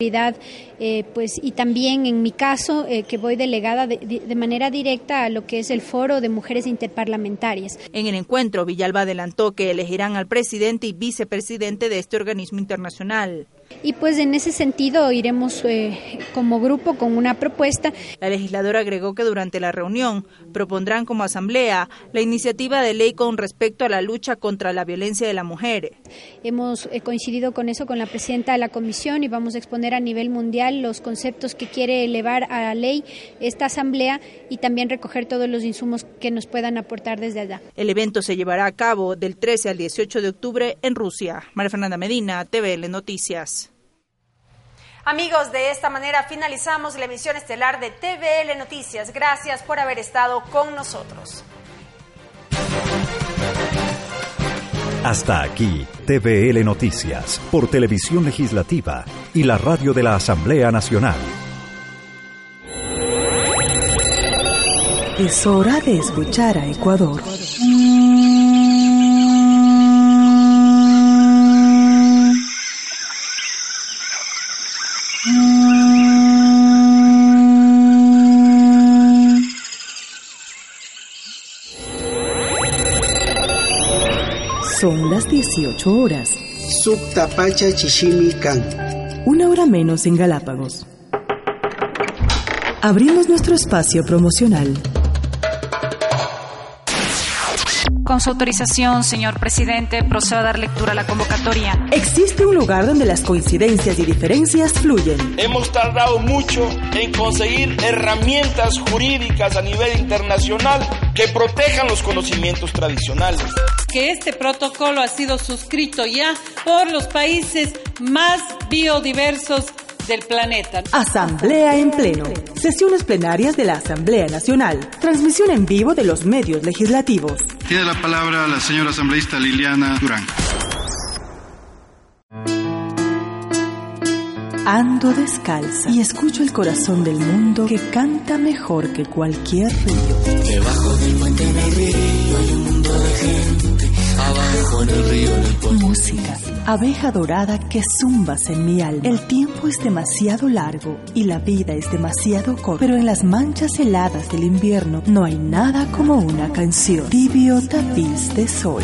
Eh, pues y también en mi caso eh, que voy delegada de, de, manera directa a lo que es el foro de mujeres interparlamentarias. En el encuentro Villalba adelantó que elegirán al presidente y vicepresidente de este organismo internacional. Y pues en ese sentido iremos eh, como grupo con una propuesta. La legisladora agregó que durante la reunión propondrán como asamblea la iniciativa de ley con respecto a la lucha contra la violencia de la mujer. Hemos eh, coincidido con eso con la presidenta de la comisión y vamos a exponer a nivel mundial los conceptos que quiere elevar a la ley esta asamblea y también recoger todos los insumos que nos puedan aportar desde allá. El evento se llevará a cabo del 13 al 18 de octubre en Rusia. María Fernanda Medina, TVL Noticias. Amigos, de esta manera finalizamos la emisión estelar de TVL Noticias. Gracias por haber estado con nosotros. Hasta aquí, TVL Noticias, por Televisión Legislativa y la radio de la Asamblea Nacional. Es hora de escuchar a Ecuador. Son las 18 horas. Subtapacha Chichimican. Una hora menos en Galápagos. Abrimos nuestro espacio promocional. Con su autorización, señor presidente, procedo a dar lectura a la convocatoria. Existe un lugar donde las coincidencias y diferencias fluyen. Hemos tardado mucho en conseguir herramientas jurídicas a nivel internacional que protejan los conocimientos tradicionales. Que este protocolo ha sido suscrito ya por los países más biodiversos del planeta. Asamblea en pleno. Sesiones plenarias de la Asamblea Nacional. Transmisión en vivo de los medios legislativos. Tiene la palabra la señora asambleísta Liliana Durán. Ando descalza y escucho el corazón del mundo que canta mejor que cualquier río. Debajo del puente en el río hay un mundo de gente. Abajo en el río, en el. Música, abeja dorada que zumbas en mi alma. El tiempo es demasiado largo y la vida es demasiado corta. Pero en las manchas heladas del invierno no hay nada como una canción. Tibio tapiz de sol.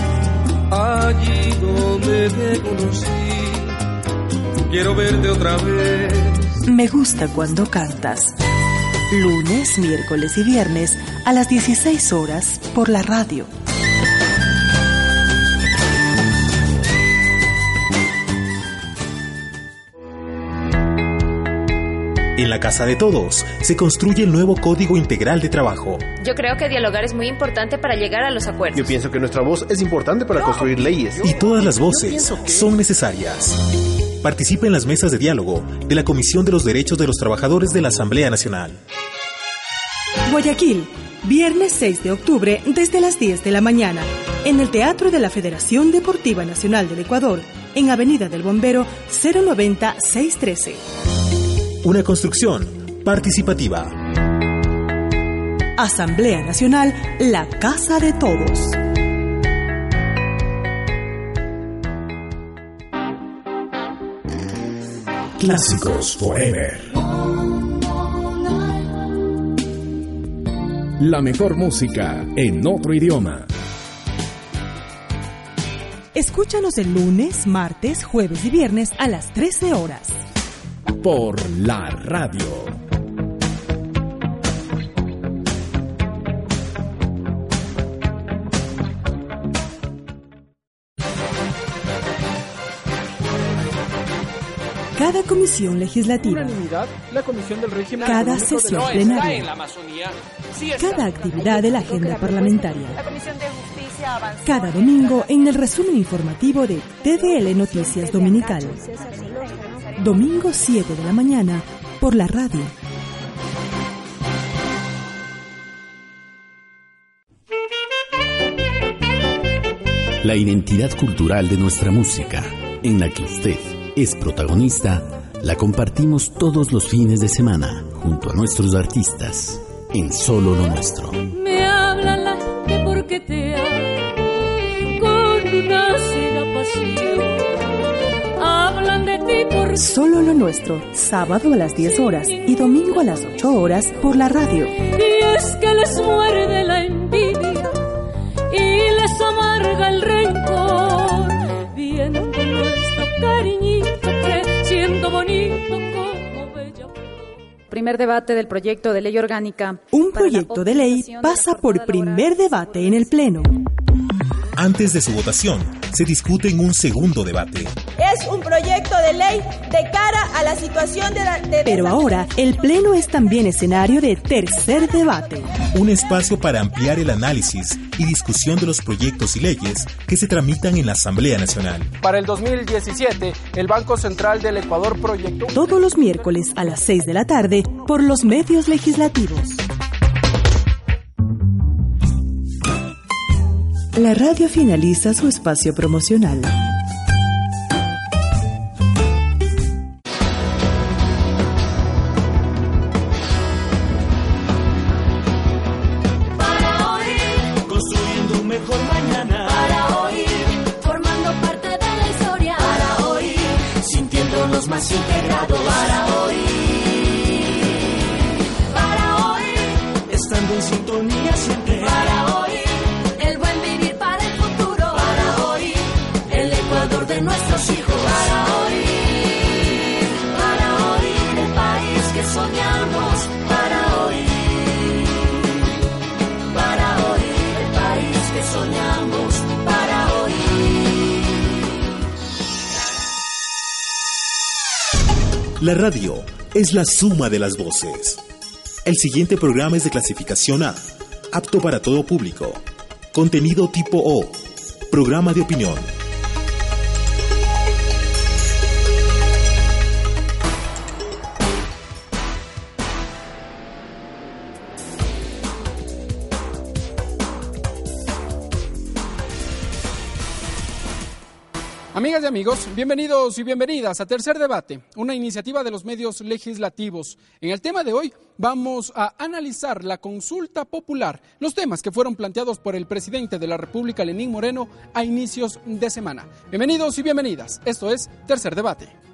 Allí donde te conocí quiero verte otra vez. Me gusta cuando cantas. Lunes, miércoles y viernes a las 16 horas por la radio. En la Casa de Todos se construye el nuevo Código Integral de Trabajo. Yo creo que dialogar es muy importante para llegar a los acuerdos. Yo pienso que nuestra voz es importante para construir leyes. Y todas las voces son necesarias. Participa en las mesas de diálogo de la Comisión de los Derechos de los Trabajadores de la Asamblea Nacional. Guayaquil, viernes 6 de octubre desde las 10 de la mañana, en el Teatro de la Federación Deportiva Nacional del Ecuador, en Avenida del Bombero 090-613. Una construcción participativa. Asamblea Nacional, la Casa de Todos. Clásicos Forever. La mejor música en otro idioma. Escúchanos el lunes, martes, jueves y viernes a las 13 horas. Por la radio. Cada comisión legislativa, la comisión del régimen cada sesión plenaria, cada actividad de la agenda parlamentaria, cada domingo en el resumen informativo de TDL Noticias Dominical. Domingo 7 de la mañana por la radio. La identidad cultural de nuestra música, en la que usted es protagonista, la compartimos todos los fines de semana junto a nuestros artistas en Solo lo Nuestro. Solo lo nuestro, sábado a las 10 horas y domingo a las 8 horas por la radio. Y es que les muerde la envidia y les amarga el rencor, viendo nuestro cariñito creciendo bonito como bella Primer debate del proyecto de ley orgánica. Un proyecto de ley pasa por primer debate en el Pleno. Antes de su votación, se discute en un segundo debate. Es un proyecto de ley de cara a la situación de la... de- Pero ahora, el Pleno es también escenario de tercer debate. Un espacio para ampliar el análisis y discusión de los proyectos y leyes que se tramitan en la Asamblea Nacional. Para el 2017, el Banco Central del Ecuador proyectó Todos los miércoles a las 6 de la tarde por los medios legislativos. La radio finaliza su espacio promocional. Es la suma de las voces. El siguiente programa es de clasificación A, apto para todo público. Contenido tipo O, programa de opinión. Amigas y amigos, bienvenidos y bienvenidas a Tercer Debate, una iniciativa de los medios legislativos. En el tema de hoy vamos a analizar la consulta popular, los temas que fueron planteados por el presidente de la República, Lenín Moreno, a inicios de semana. Bienvenidos y bienvenidas, esto es Tercer Debate.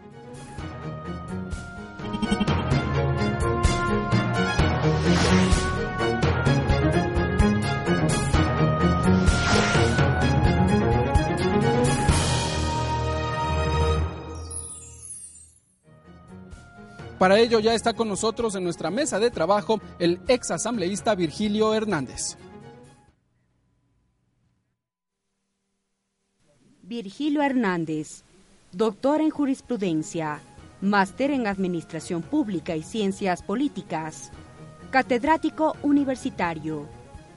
Para ello ya está con nosotros en nuestra mesa de trabajo el ex asambleísta Virgilio Hernández. Virgilio Hernández, doctor en jurisprudencia, máster en administración pública y ciencias políticas, catedrático universitario,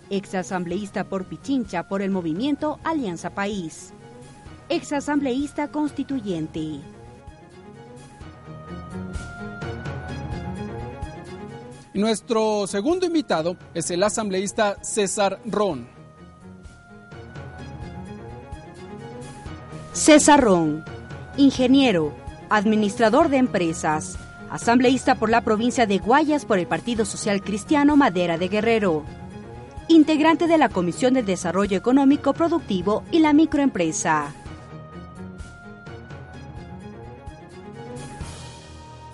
exasambleísta por Pichincha por el movimiento Alianza País, exasambleísta constituyente. Nuestro segundo invitado es el asambleísta César Ron. César Ron, ingeniero, administrador de empresas, asambleísta por la provincia de Guayas por el Partido Social Cristiano Madera de Guerrero, integrante de la Comisión de Desarrollo Económico Productivo y la Microempresa.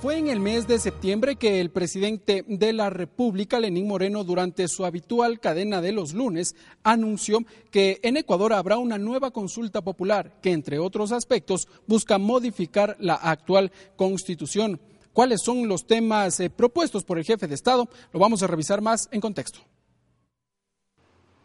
Fue en el mes de septiembre que el presidente de la República, Lenín Moreno, durante su habitual cadena de los lunes, anunció que en Ecuador habrá una nueva consulta popular que, entre otros aspectos, busca modificar la actual constitución. ¿Cuáles son los temas eh, propuestos por el jefe de Estado? Lo vamos a revisar más en contexto.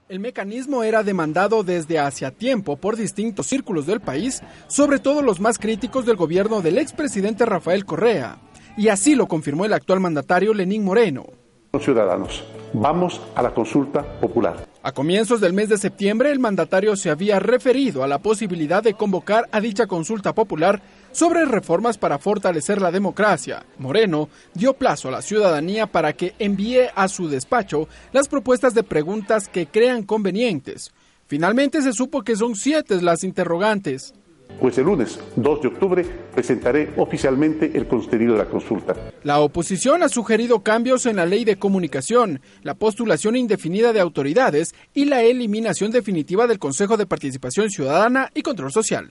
El mecanismo era demandado desde hacia tiempo por distintos círculos del país, sobre todo los más críticos del gobierno del expresidente Rafael Correa, y así lo confirmó el actual mandatario Lenín Moreno. Ciudadanos, vamos a la consulta popular. A comienzos del mes de septiembre, el mandatario se había referido a la posibilidad de convocar a dicha consulta popular sobre reformas para fortalecer la democracia. Moreno dio plazo a la ciudadanía para que envíe a su despacho las propuestas de preguntas que crean convenientes. Finalmente se supo que son siete las interrogantes. Pues el lunes 2 de octubre presentaré oficialmente el contenido de la consulta. La oposición ha sugerido cambios en la ley de comunicación, la postulación indefinida de autoridades y la eliminación definitiva del Consejo de Participación Ciudadana y Control Social.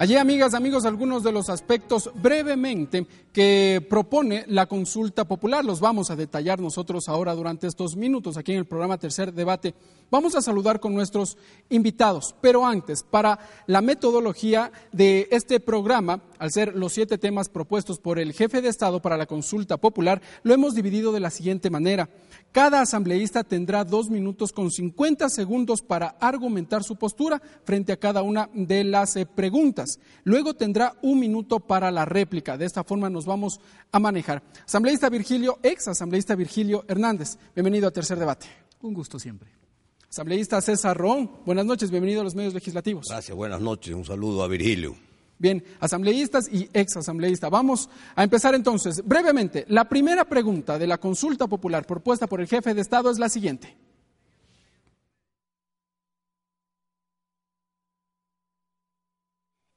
Allí, amigas, amigos, algunos de los aspectos brevemente que propone la consulta popular. Los vamos a detallar nosotros ahora durante estos minutos aquí en el programa Tercer Debate. Vamos a saludar con nuestros invitados, pero antes, para la metodología de este programa, al ser los siete temas propuestos por el jefe de Estado para la consulta popular, lo hemos dividido de la siguiente manera. Cada asambleísta tendrá dos minutos con 50 segundos para argumentar su postura frente a cada una de las eh, preguntas. Luego tendrá un minuto para la réplica. De esta forma nos vamos a manejar. Asambleísta Virgilio, ex asambleísta Virgilio Hernández, bienvenido a Tercer Debate. Un gusto siempre. Asambleísta César Ron, buenas noches, bienvenido a los medios legislativos. Gracias, buenas noches, un saludo a Virgilio. Bien, asambleístas y ex asambleístas. Vamos a empezar entonces. Brevemente, la primera pregunta de la consulta popular propuesta por el jefe de Estado es la siguiente.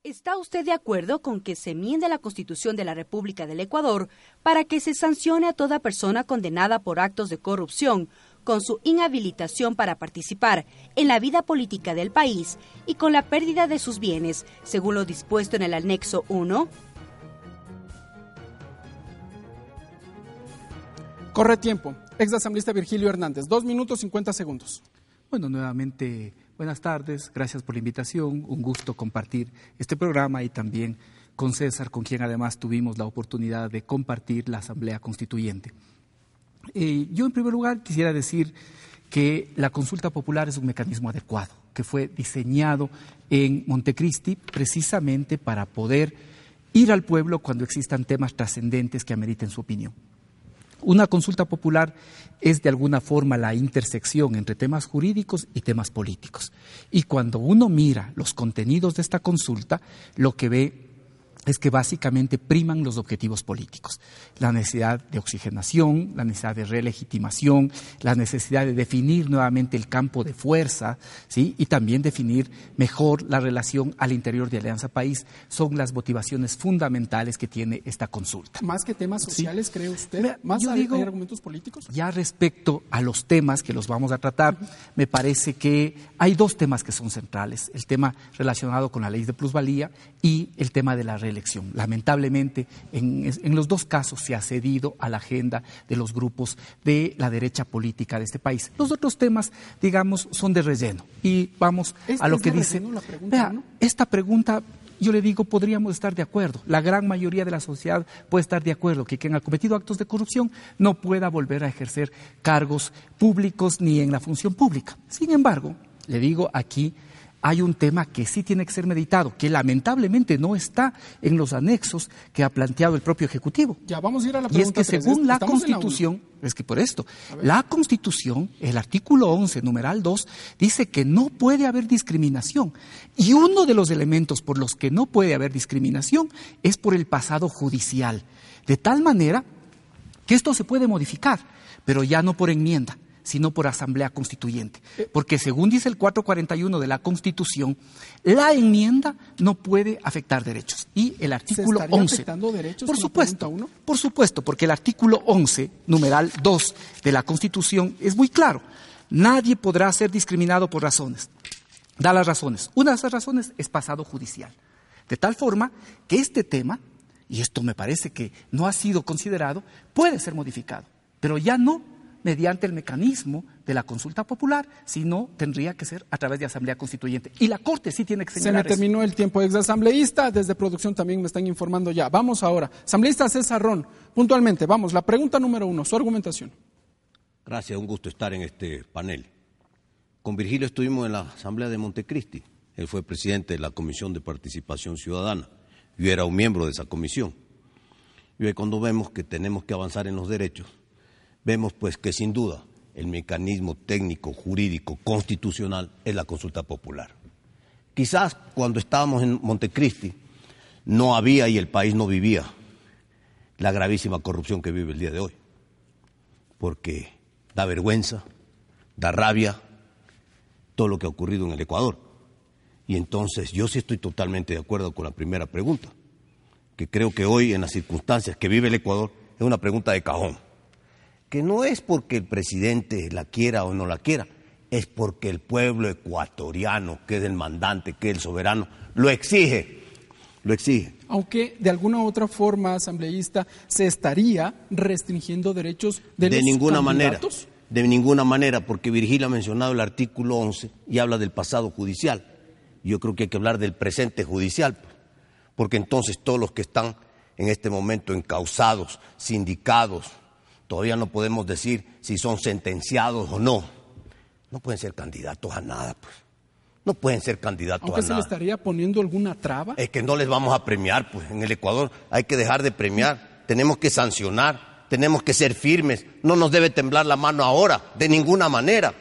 ¿Está usted de acuerdo con que se enmiende la Constitución de la República del Ecuador para que se sancione a toda persona condenada por actos de corrupción con su inhabilitación para participar en la vida política del país y con la pérdida de sus bienes, según lo dispuesto en el anexo 1? Corre tiempo. Ex asambleísta Virgilio Hernández, dos minutos cincuenta segundos. Bueno, nuevamente, buenas tardes, gracias por la invitación, un gusto compartir este programa y también con César, con quien además tuvimos la oportunidad de compartir la Asamblea Constituyente. Eh, yo, en primer lugar, quisiera decir que la consulta popular es un mecanismo adecuado, que fue diseñado en Montecristi precisamente para poder ir al pueblo cuando existan temas trascendentes que ameriten su opinión. Una consulta popular es de alguna forma la intersección entre temas jurídicos y temas políticos. Y cuando uno mira los contenidos de esta consulta, lo que ve es que básicamente priman los objetivos políticos. La necesidad de oxigenación, la necesidad de relegitimación, la necesidad de definir nuevamente el campo de fuerza, ¿sí? y también definir mejor la relación al interior de Alianza País, son las motivaciones fundamentales que tiene esta consulta. ¿Más que temas sociales, cree usted? ¿Más hay, digo, argumentos políticos? Ya respecto a los temas que los vamos a tratar, me parece que hay dos temas que son centrales. El tema relacionado con la ley de plusvalía y el tema de la elección. Lamentablemente, en, los dos casos se ha cedido a la agenda de los grupos de la derecha política de este país. Los otros temas, digamos, son de relleno. Y vamos a lo que dice. Vea, esta pregunta yo le digo, podríamos estar de acuerdo. La gran mayoría de la sociedad puede estar de acuerdo que quien ha cometido actos de corrupción no pueda volver a ejercer cargos públicos ni en la función pública. Sin embargo, le digo aquí hay un tema que sí tiene que ser meditado, que lamentablemente no está en los anexos que ha planteado el propio Ejecutivo. Ya vamos a ir a la pregunta. Y es que según la Constitución, es que por esto, la Constitución, el artículo 11, numeral 2, dice que no puede haber discriminación. Y uno de los elementos por los que no puede haber discriminación es por el pasado judicial. De tal manera que esto se puede modificar, pero ya no por enmienda sino por asamblea constituyente. Porque según dice el 441 de la Constitución, la enmienda no puede afectar derechos. Y el artículo ¿Se 11. afectando derechos? Por supuesto, uno? por supuesto, porque el artículo 11, numeral 2 de la Constitución es muy claro. Nadie podrá ser discriminado por razones. Da las razones. Una de esas razones es pasado judicial. De tal forma que este tema, y esto me parece que no ha sido considerado, puede ser modificado, pero ya no mediante el mecanismo de la consulta popular, sino tendría que ser a través de asamblea constituyente. Y la Corte sí tiene que señalar Se me terminó el tiempo ex asambleísta, desde producción también me están informando ya. Vamos ahora. Asambleísta César Ron, puntualmente, vamos, la pregunta número uno, su argumentación. Gracias, un gusto estar en este panel. Con Virgilio estuvimos en la Asamblea de Montecristi. Él fue presidente de la Comisión de Participación Ciudadana. Yo era un miembro de esa comisión. Y hoy cuando vemos que tenemos que avanzar en los derechos, vemos pues que sin duda el mecanismo técnico, jurídico, constitucional es la consulta popular. Quizás cuando estábamos en Montecristi no había y el país no vivía la gravísima corrupción que vive el día de hoy, porque da vergüenza, da rabia todo lo que ha ocurrido en el Ecuador. Y entonces yo sí estoy totalmente de acuerdo con la primera pregunta, que creo que hoy en las circunstancias que vive el Ecuador es una pregunta de cajón que no es porque el presidente la quiera o no la quiera, es porque el pueblo ecuatoriano, que es el mandante, que es el soberano, lo exige. lo exige. Aunque de alguna u otra forma, asambleísta, se estaría restringiendo derechos de, de los ninguna manera. candidatos? De ninguna manera, porque Virgilio ha mencionado el artículo 11 y habla del pasado judicial. Yo creo que hay que hablar del presente judicial, porque entonces todos los que están en este momento encausados, sindicados, todavía no podemos decir si son sentenciados o no. No pueden ser candidatos a nada, pues. No pueden ser candidatos Aunque a se le nada. estaría poniendo alguna traba. Es que no les vamos a premiar, pues. En el Ecuador hay que dejar de premiar. Tenemos que sancionar. Tenemos que ser firmes. No nos debe temblar la mano ahora, de ninguna manera.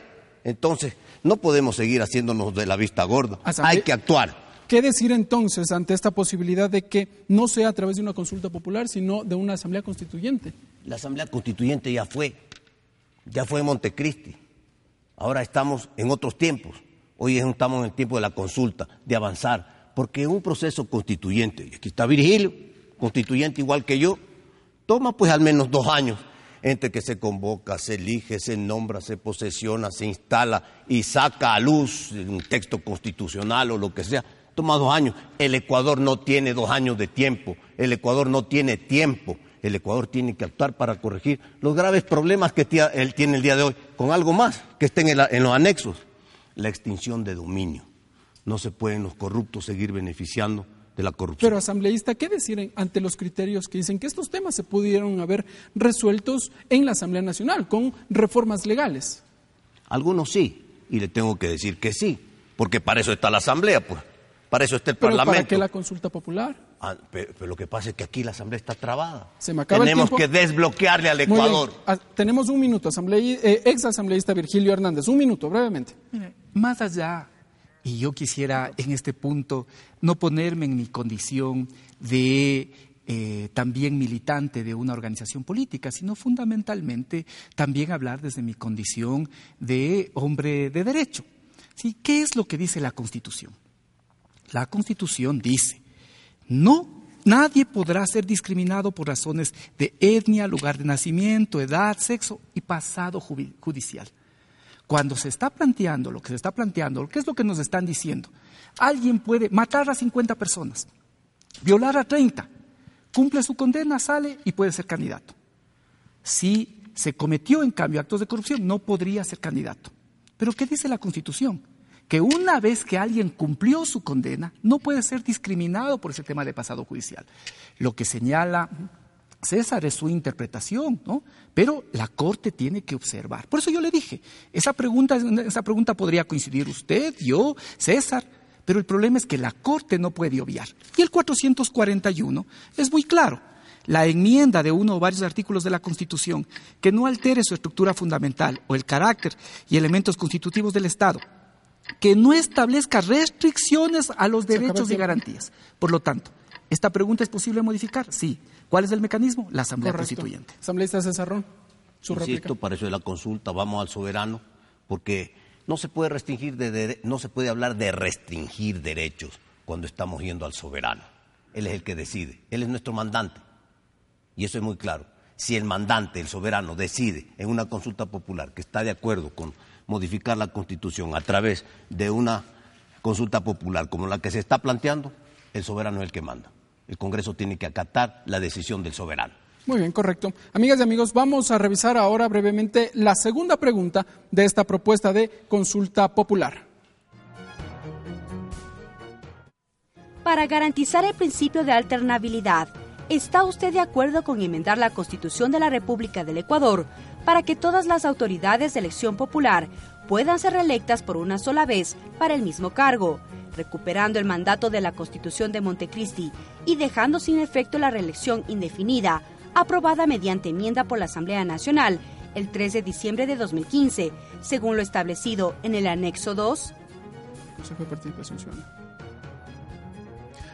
Entonces, no podemos seguir haciéndonos de la vista gorda. Asamble- Hay que actuar. ¿Qué decir entonces ante esta posibilidad de que no sea a través de una consulta popular, sino de una asamblea constituyente? La Asamblea Constituyente ya fue. Ya fue en Montecristi. Ahora estamos en otros tiempos. Hoy estamos en el tiempo de la consulta, de avanzar. Porque un proceso constituyente, y aquí está Virgilio, constituyente igual que yo, toma pues al menos dos años entre que se convoca, se elige, se nombra, se posesiona, se instala y saca a luz un texto constitucional o lo que sea. Toma dos años. El Ecuador no tiene dos años de tiempo. El Ecuador no tiene tiempo. El Ecuador tiene que actuar para corregir los graves problemas que tía- él tiene el día de hoy, con algo más que estén en, la- en los anexos. La extinción de dominio. No se pueden los corruptos seguir beneficiando de la corrupción. Pero asambleísta, ¿qué decir ante los criterios que dicen que estos temas se pudieron haber resueltos en la Asamblea Nacional con reformas legales? Algunos sí, y le tengo que decir que sí, porque para eso está la Asamblea, pues. Para eso está el Pero ¿para Parlamento. qué la consulta popular? Ah, pero, pero lo que pasa es que aquí la Asamblea está trabada. Se me acaba Tenemos que desbloquearle al. Ecuador. Ah, tenemos un minuto, asambleí- eh, ex asambleísta Virgilio Hernández. Un minuto, brevemente. Mire, más allá, y yo quisiera en este punto no ponerme en mi condición de eh, también militante de una organización política, sino fundamentalmente también hablar desde mi condición de hombre de derecho. ¿Sí? ¿Qué es lo que dice la Constitución? La Constitución dice, no, nadie podrá ser discriminado por razones de etnia, lugar de nacimiento, edad, sexo y pasado judicial. Cuando se está planteando lo que se está planteando, ¿qué es lo que nos están diciendo? Alguien puede matar a 50 personas, violar a 30, cumple su condena, sale y puede ser candidato. Si se cometió, en cambio, actos de corrupción, no podría ser candidato. Pero ¿qué dice la Constitución? Que una vez que alguien cumplió su condena, no puede ser discriminado por ese tema de pasado judicial. Lo que señala César es su interpretación, ¿no? Pero la Corte tiene que observar. Por eso yo le dije, esa pregunta, esa pregunta podría coincidir usted, yo, César, pero el problema es que la Corte no puede obviar. Y el 441 es muy claro. La enmienda de uno o varios artículos de la Constitución que no altere su estructura fundamental o el carácter y elementos constitutivos del Estado, que no establezca restricciones a los derechos y garantías. Por lo tanto, ¿esta pregunta es posible modificar? Sí. ¿Cuál es el mecanismo? La Asamblea Correcto. Constituyente. Asambleísta César Ron, su réplica. Insisto, para eso de la consulta, vamos al soberano, porque no se puede restringir de, dere- no se puede hablar de restringir derechos cuando estamos yendo al soberano. Él es el que decide, él es nuestro mandante. Y eso es muy claro. Si el mandante, el soberano, decide en una consulta popular que está de acuerdo con modificar la Constitución a través de una consulta popular como la que se está planteando, el soberano es el que manda. El Congreso tiene que acatar la decisión del soberano. Muy bien, correcto. Amigas y amigos, vamos a revisar ahora brevemente la segunda pregunta de esta propuesta de consulta popular. Para garantizar el principio de alternabilidad, ¿está usted de acuerdo con enmendar la Constitución de la República del Ecuador para que todas las autoridades de elección popular puedan ser reelectas por una sola vez para el mismo cargo, recuperando el mandato de la Constitución de Montecristi y dejando sin efecto la reelección indefinida, aprobada mediante enmienda por la Asamblea Nacional el 3 de diciembre de 2015, según lo establecido en el anexo 2? Consejo de Participación Ciudadana.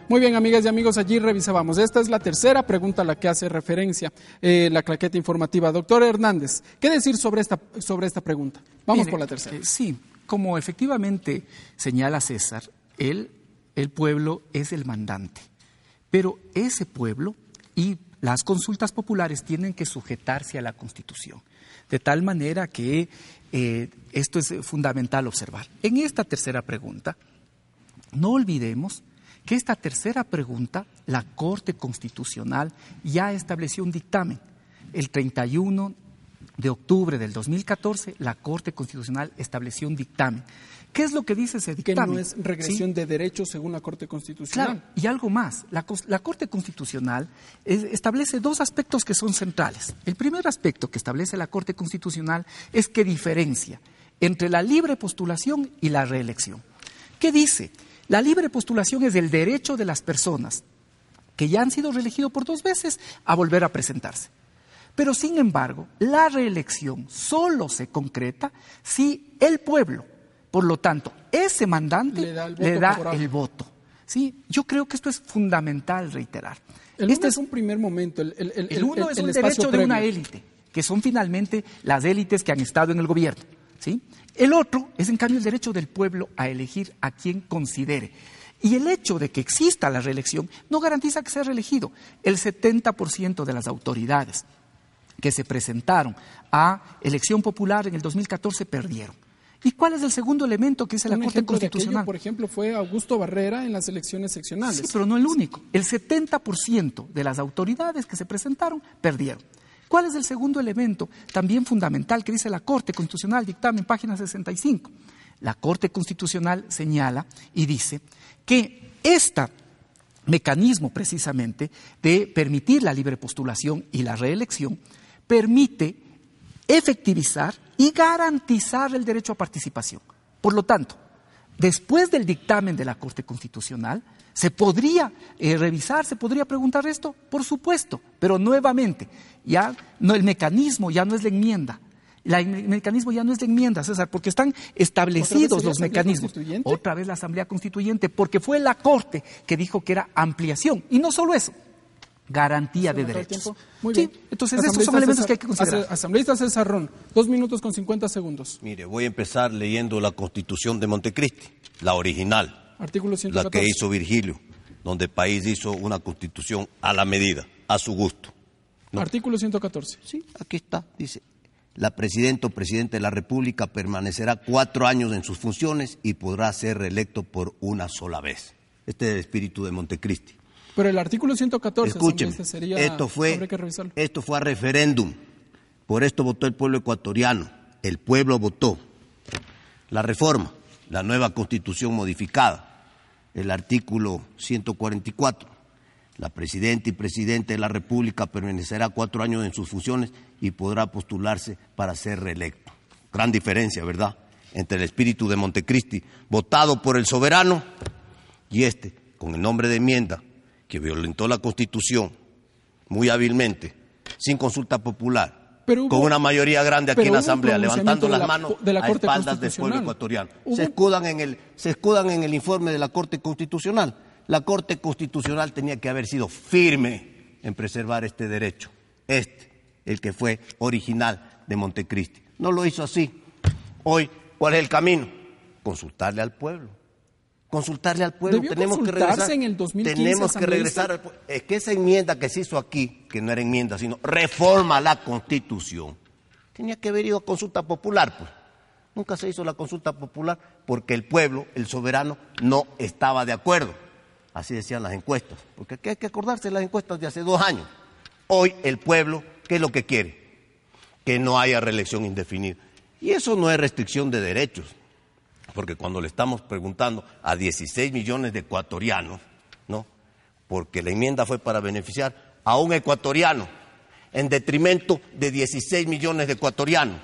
Muy bien, amigas y amigos, allí revisábamos. Esta es la tercera pregunta a la que hace referencia eh, la claqueta informativa. Doctor Hernández, ¿qué decir sobre esta, sobre esta pregunta? Vamos Mire, por la tercera. eh, sí, como efectivamente señala César, el, el pueblo es el mandante, pero ese pueblo y las consultas populares tienen que sujetarse a la Constitución, de tal manera que eh, esto es fundamental observar. En esta tercera pregunta, no olvidemos que esta tercera pregunta, la Corte Constitucional ya estableció un dictamen. El 31 de octubre del 2014, la Corte Constitucional estableció un dictamen. ¿Qué es lo que dice ese dictamen? Que no es regresión de derechos según la Corte Constitucional. Claro, y algo más. La, Corte Constitucional establece dos aspectos que son centrales. El primer aspecto que establece la Corte Constitucional es que diferencia entre la libre postulación y la reelección. ¿Qué dice? La libre postulación es el derecho de las personas que ya han sido reelegidos por dos veces a volver a presentarse. Pero sin embargo, la reelección solo se concreta si el pueblo, por lo tanto, ese mandante le da el voto. ¿Sí? Yo creo que esto es fundamental reiterar. El este es un primer momento. El, el, uno es un derecho de una élite, que son finalmente las élites que han estado en el gobierno. ¿Sí? El otro es, en cambio, el derecho del pueblo a elegir a quien considere. Y el hecho de que exista la reelección no garantiza que sea reelegido. El 70% de las autoridades que se presentaron a elección popular en el 2014 perdieron. ¿Y cuál es el segundo elemento que dice la Corte Constitucional? por ejemplo, fue Augusto Barrera en las elecciones seccionales. Sí, pero no el único. El 70% de las autoridades que se presentaron perdieron. ¿Cuál es el segundo elemento también fundamental que dice la Corte Constitucional, dictamen, página 65? La Corte Constitucional señala y dice que este mecanismo precisamente de permitir la libre postulación y la reelección permite efectivizar y garantizar el derecho a participación. Por lo tanto, después del dictamen de la Corte Constitucional, ¿Se podría eh, revisar, se podría preguntar esto? Por supuesto, pero nuevamente, ya no, el mecanismo ya no es la enmienda. el mecanismo ya no es la enmienda, César, porque están establecidos los mecanismos. Otra vez la Asamblea Constituyente, porque fue la Corte que dijo que era ampliación. Y no solo eso, garantía de derechos. Muy bien. entonces esos son elementos que hay que considerar. Asambleísta César Ron, dos minutos con cincuenta segundos. Mire, voy a empezar leyendo la Constitución de Montecristi, la original Artículo La que hizo Virgilio, donde el país hizo una constitución a la medida, a su gusto. Artículo 114. Sí, aquí está. Dice, la presidenta o presidente de la República permanecerá cuatro años en sus funciones y podrá ser reelecto por una sola vez. Este es el espíritu de Montecristi. Pero el artículo 114, Escúcheme, esto fue, esto fue a referéndum. Por esto votó el pueblo ecuatoriano. El pueblo votó la reforma la nueva constitución modificada, el artículo 144. La presidenta y presidente de la República permanecerá cuatro años en sus funciones y podrá postularse para ser reelecto. Gran diferencia, ¿verdad?, entre el espíritu de Montecristi, votado por el soberano, y este, con el nombre de enmienda, que violentó la Constitución muy hábilmente, sin consulta popular, con una mayoría grande aquí en la Asamblea, levantando las manos a espaldas del pueblo ecuatoriano. Se escudan, en el, se escudan en el informe de la Corte Constitucional. La Corte Constitucional tenía que haber sido firme en preservar este derecho, este, el que fue original de Montecristi. No lo hizo así. Hoy, ¿cuál es el camino? Consultarle al pueblo consultarle al pueblo. tenemos que regresar. En el 2015, tenemos que regresar al pueblo. Es que esa enmienda que se hizo aquí, que no era enmienda, sino reforma la Constitución, tenía que haber ido a consulta popular, pues. Nunca se hizo la consulta popular porque el pueblo, el soberano, no estaba de acuerdo. Así decían las encuestas. Porque aquí hay que acordarse de las encuestas de hace dos años. Hoy el pueblo, ¿qué es lo que quiere? Que no haya reelección indefinida. Y eso no es restricción de derechos porque cuando le estamos preguntando a 16 millones de ecuatorianos, ¿no? Porque la enmienda fue para beneficiar a un ecuatoriano en detrimento de 16 millones de ecuatorianos.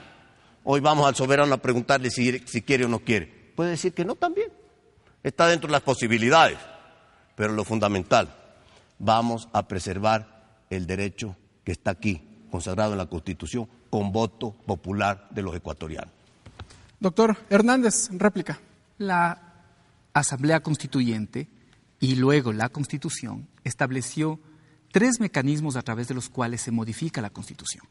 Hoy vamos al soberano a preguntarle si, si quiere o no quiere. Puede decir que no también. Está dentro de las posibilidades. Pero lo fundamental, vamos a preservar el derecho que está aquí, consagrado en la Constitución, con voto popular de los ecuatorianos. Doctor Hernández, réplica. La Asamblea Constituyente y luego la Constitución estableció tres mecanismos a través de los cuales se modifica la Constitución.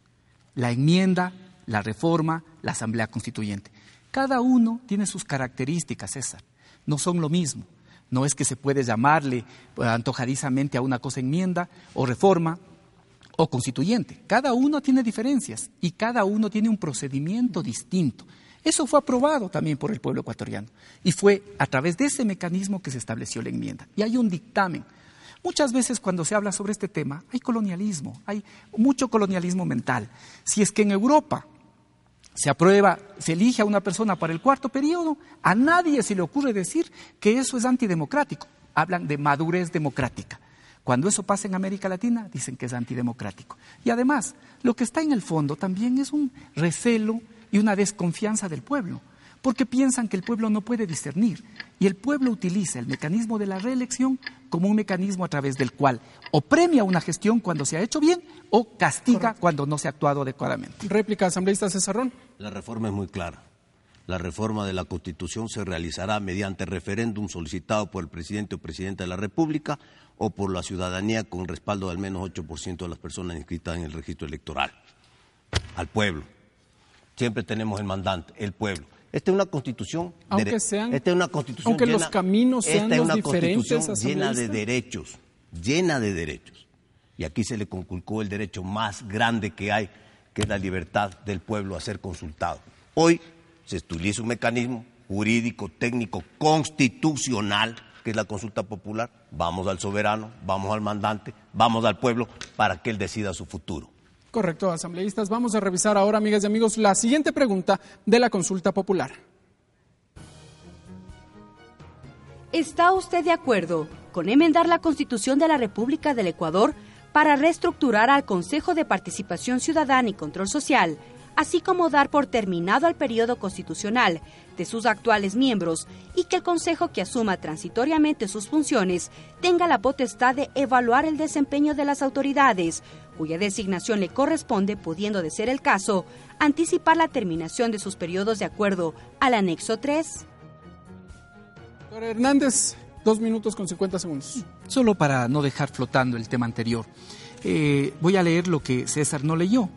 La enmienda, la reforma, la Asamblea Constituyente. Cada uno tiene sus características, César. No son lo mismo. No es que se puede llamarle eh, antojadizamente a una cosa enmienda o reforma o constituyente. Cada uno tiene diferencias y cada uno tiene un procedimiento distinto. Eso fue aprobado también por el pueblo ecuatoriano y fue a través de ese mecanismo que se estableció la enmienda. Y hay un dictamen. Muchas veces cuando se habla sobre este tema hay colonialismo, hay mucho colonialismo mental. Si es que en Europa se aprueba, se elige a una persona para el cuarto periodo, a nadie se le ocurre decir que eso es antidemocrático. Hablan de madurez democrática. Cuando eso pasa en América Latina, dicen que es antidemocrático. Y además, lo que está en el fondo también es un recelo y una desconfianza del pueblo, porque piensan que el pueblo no puede discernir y el pueblo utiliza el mecanismo de la reelección como un mecanismo a través del cual o premia una gestión cuando se ha hecho bien o castiga cuando no se ha actuado adecuadamente. Réplica, asambleísta Cesarrón. La reforma es muy clara. La reforma de la Constitución se realizará mediante referéndum solicitado por el presidente o presidenta de la República o por la ciudadanía con respaldo de al menos 8% de las personas inscritas en el registro electoral. Al pueblo siempre tenemos el mandante, el pueblo. Esta es una constitución, aunque sean, esta es una constitución aunque llena, los caminos sean esta es una constitución llena de derechos, llena de derechos. Y aquí se le conculcó el derecho más grande que hay, que es la libertad del pueblo a ser consultado. Hoy se utiliza un mecanismo jurídico, técnico, constitucional, que es la consulta popular. Vamos al soberano, vamos al mandante, vamos al pueblo para que él decida su futuro. Correcto, asambleístas. Vamos a revisar ahora, amigas y amigos, la siguiente pregunta de la consulta popular. ¿Está usted de acuerdo con enmendar la Constitución de la República del Ecuador para reestructurar al Consejo de Participación Ciudadana y Control Social, así como dar por terminado el periodo constitucional de sus actuales miembros y que el Consejo que asuma transitoriamente sus funciones tenga la potestad de evaluar el desempeño de las autoridades cuya designación le corresponde, pudiendo de ser el caso, anticipar la terminación de sus periodos de acuerdo al anexo 3? Doctor Hernández, dos minutos con 50 segundos. Solo para no dejar flotando el tema anterior, eh, voy a leer lo que César no leyó.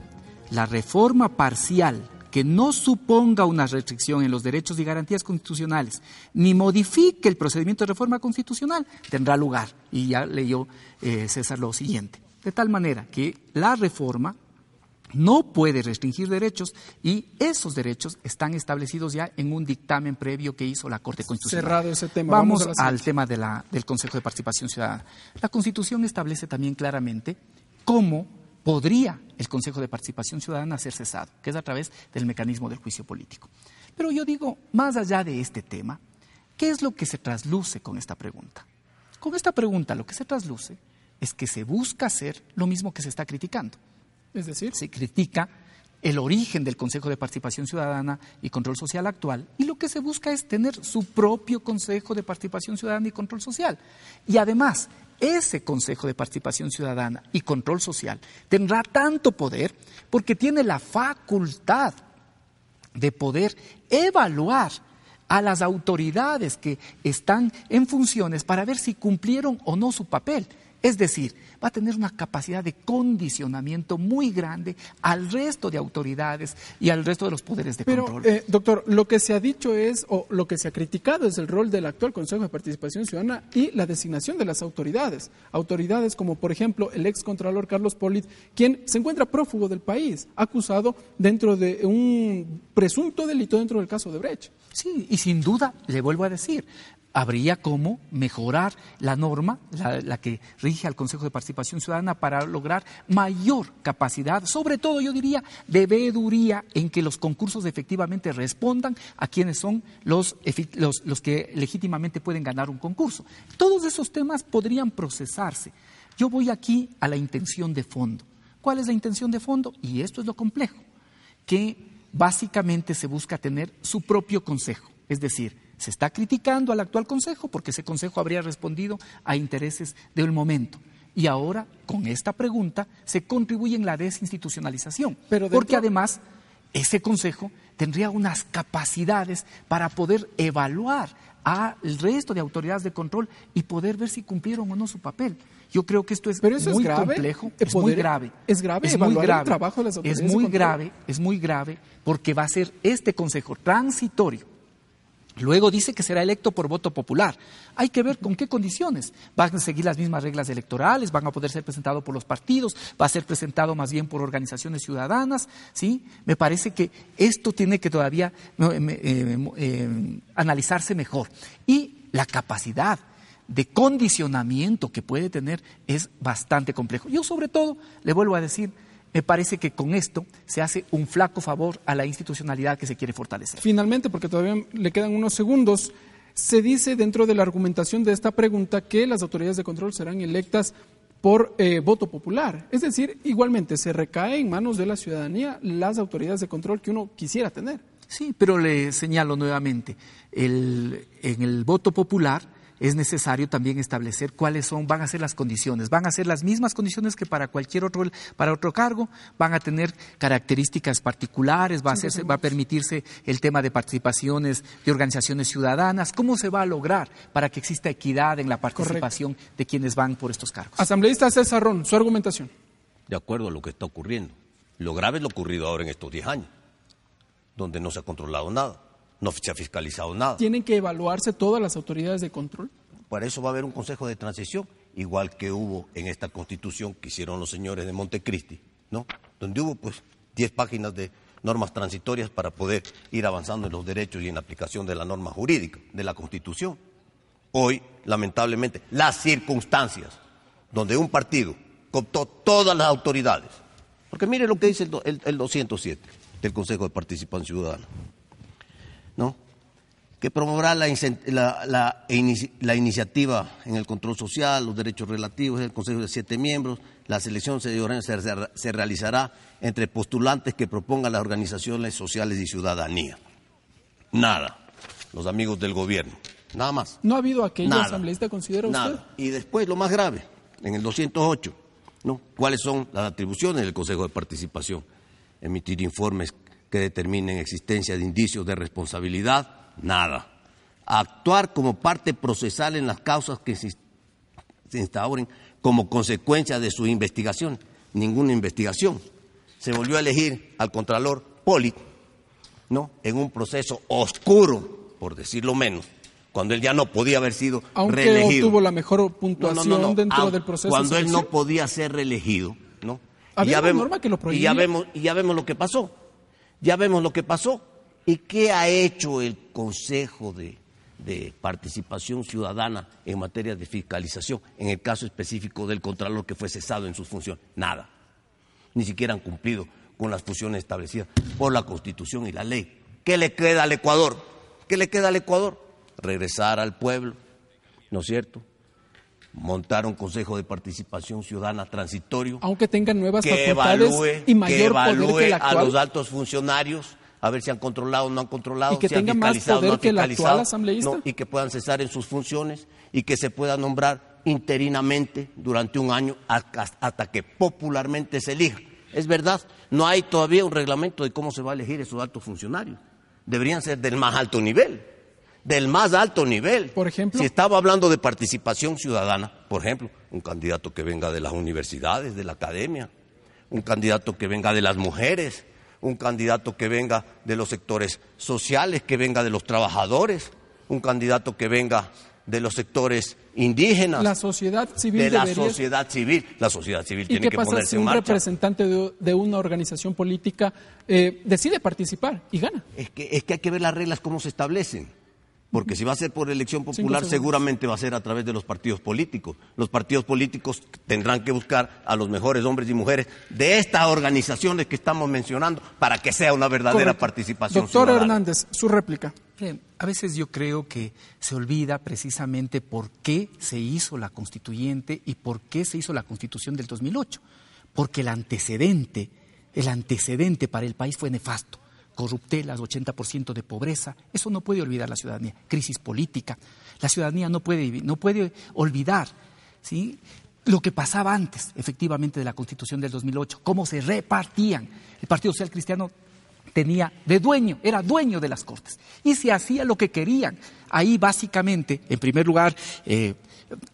La reforma parcial que no suponga una restricción en los derechos y garantías constitucionales, ni modifique el procedimiento de reforma constitucional, tendrá lugar. Y ya leyó eh, César lo siguiente de tal manera que la reforma no puede restringir derechos y esos derechos están establecidos ya en un dictamen previo que hizo la Corte Constitucional. Cerrado ese tema. Vamos, al tema de la, del Consejo de Participación Ciudadana. La Constitución establece también claramente cómo podría el Consejo de Participación Ciudadana ser cesado, que es a través del mecanismo del juicio político. Pero yo digo, más allá de este tema, ¿qué es lo que se trasluce con esta pregunta? Con esta pregunta lo que se trasluce es que se busca hacer lo mismo que se está criticando. Es decir, se critica el origen del Consejo de Participación Ciudadana y Control Social actual y lo que se busca es tener su propio Consejo de Participación Ciudadana y Control Social. Y además, ese Consejo de Participación Ciudadana y Control Social tendrá tanto poder porque tiene la facultad de poder evaluar a las autoridades que están en funciones para ver si cumplieron o no su papel. Es decir, va a tener una capacidad de condicionamiento muy grande al resto de autoridades y al resto de los poderes de Pero, control. Eh, doctor, lo que se ha dicho es, o lo que se ha criticado es el rol del actual Consejo de Participación Ciudadana y la designación de las autoridades. Autoridades como, por ejemplo, el ex contralor Carlos Polit, quien se encuentra prófugo del país, acusado dentro de un presunto delito dentro del caso de Brecht. Sí, y sin duda, le vuelvo a decir, habría como mejorar la norma, la, que rige al Consejo de Participación Ciudadana, para lograr mayor capacidad, sobre todo yo diría de veeduría en que los concursos efectivamente respondan a quienes son los, los que legítimamente pueden ganar un concurso. Todos esos temas podrían procesarse. Yo voy aquí a la intención de fondo. ¿Cuál es la intención de fondo? Y esto es lo complejo, que básicamente se busca tener su propio consejo, es decir, se está criticando al actual Consejo porque ese Consejo habría respondido a intereses del momento. Y ahora, con esta pregunta, se contribuye en la desinstitucionalización. Porque además, ese Consejo tendría unas capacidades para poder evaluar al resto de autoridades de control y poder ver si cumplieron o no su papel. Yo creo que esto es muy complejo, es muy grave. Es grave es muy grave. el trabajo de las autoridades Es muy grave, es muy grave porque va a ser este consejo transitorio Luego dice que será electo por voto popular. Hay que ver con qué condiciones. Van a seguir las mismas reglas electorales, van a poder ser presentados por los partidos, va a ser presentado más bien por organizaciones ciudadanas. ¿sí? Me parece que esto tiene que todavía eh, eh, analizarse mejor. Y la capacidad de condicionamiento que puede tener es bastante complejo. Yo sobre todo, le vuelvo a decir, me parece que con esto se hace un flaco favor a la institucionalidad que se quiere fortalecer. Finalmente, porque todavía le quedan unos segundos, se dice dentro de la argumentación de esta pregunta que las autoridades de control serán electas por eh, voto popular. Es decir, igualmente se recae en manos de la ciudadanía las autoridades de control que uno quisiera tener. Sí, pero le señalo nuevamente, el, en el voto popular es necesario también establecer cuáles son, van a ser las condiciones. Van a ser las mismas condiciones que para cualquier otro, para otro cargo, van a tener características particulares, va a, va a permitirse el tema de participaciones de organizaciones ciudadanas. ¿Cómo se va a lograr para que exista equidad en la participación de quienes van por estos cargos? Asambleísta César Ron, su argumentación. De acuerdo a lo que está ocurriendo. Lo grave es lo ocurrido ahora en estos 10 años, donde no se ha controlado nada no se ha fiscalizado nada. ¿Tienen que evaluarse todas las autoridades de control? Para eso va a haber un consejo de transición, igual que hubo en esta constitución que hicieron los señores de Montecristi, ¿no? Donde hubo pues 10 páginas de normas transitorias para poder ir avanzando en los derechos y en la aplicación de la norma jurídica de la constitución. Hoy, lamentablemente, las circunstancias donde un partido cooptó todas las autoridades, porque mire lo que dice el, el 207 del Consejo de Participación Ciudadana ¿no? que promoverá la, iniciativa en el control social, los derechos relativos, el Consejo de siete miembros, la selección se, se realizará entre postulantes que propongan las organizaciones sociales y ciudadanía. Nada, los amigos del gobierno, nada más. ¿No ha habido aquella asambleísta, considera usted? Nada. Y después, lo más grave, en el 208, ¿no? ¿cuáles son las atribuciones del Consejo de Participación? Emitir informes que determinen existencia de indicios de responsabilidad, nada. Actuar como parte procesal en las causas que se instauren como consecuencia de su investigación, ninguna investigación. Se volvió a elegir al Contralor Poli, ¿no? En un proceso oscuro, por decirlo menos, cuando él ya no podía haber sido Aunque reelegido. obtuvo la mejor puntuación dentro del proceso. Cuando él no podía ser reelegido, ¿no? y ya vemos, norma que lo y ya vemos, y ya vemos lo que pasó. Ya vemos lo que pasó. ¿Y qué ha hecho el Consejo de, Participación Ciudadana en materia de fiscalización, en el caso específico del Contralor que fue cesado en sus funciones? Nada. Ni siquiera han cumplido con las funciones establecidas por la Constitución y la ley. ¿Qué le queda al Ecuador? ¿Qué le queda al Ecuador? Regresar al pueblo, ¿no es cierto? Montar un consejo de participación ciudadana transitorio. Aunque tengan nuevas facultades y mayor poder que a los altos funcionarios a ver si han controlado o no han controlado, y que si han más poder que el actual asambleísta. y que puedan cesar en sus funciones y que se pueda nombrar interinamente durante un año hasta que popularmente se elija. Es verdad, no hay todavía un reglamento de cómo se va a elegir esos altos funcionarios. Deberían ser del más alto nivel del más alto nivel. Por ejemplo. Si estaba hablando de participación ciudadana, por ejemplo, un candidato que venga de las universidades, de la academia, un candidato que venga de las mujeres, un candidato que venga de los sectores sociales, que venga de los trabajadores, un candidato que venga de los sectores indígenas. La sociedad civil. De la sociedad civil. La sociedad civil tiene que ponerse si en un marcha. representante de, una organización política eh, decide participar y gana? Es que, es que hay que ver las reglas cómo se establecen. Porque si va a ser por elección popular, seguramente va a ser a través de los partidos políticos. Los partidos políticos tendrán que buscar a los mejores hombres y mujeres de estas organizaciones que estamos mencionando para que sea una verdadera participación Doctor Hernández, su réplica. a veces yo creo que se olvida precisamente por qué se hizo la constituyente y por qué se hizo la constitución del 2008. Porque el antecedente, el antecedente para el país fue nefasto corruptelas, 80% de pobreza. Eso no puede olvidar la ciudadanía. Crisis política. La ciudadanía no puede, no puede olvidar ¿sí? lo que pasaba antes, efectivamente, de la Constitución del 2008, cómo se repartían. El Partido Social Cristiano tenía de dueño, era dueño de las Cortes y se hacía lo que querían. Ahí básicamente, en primer lugar, eh,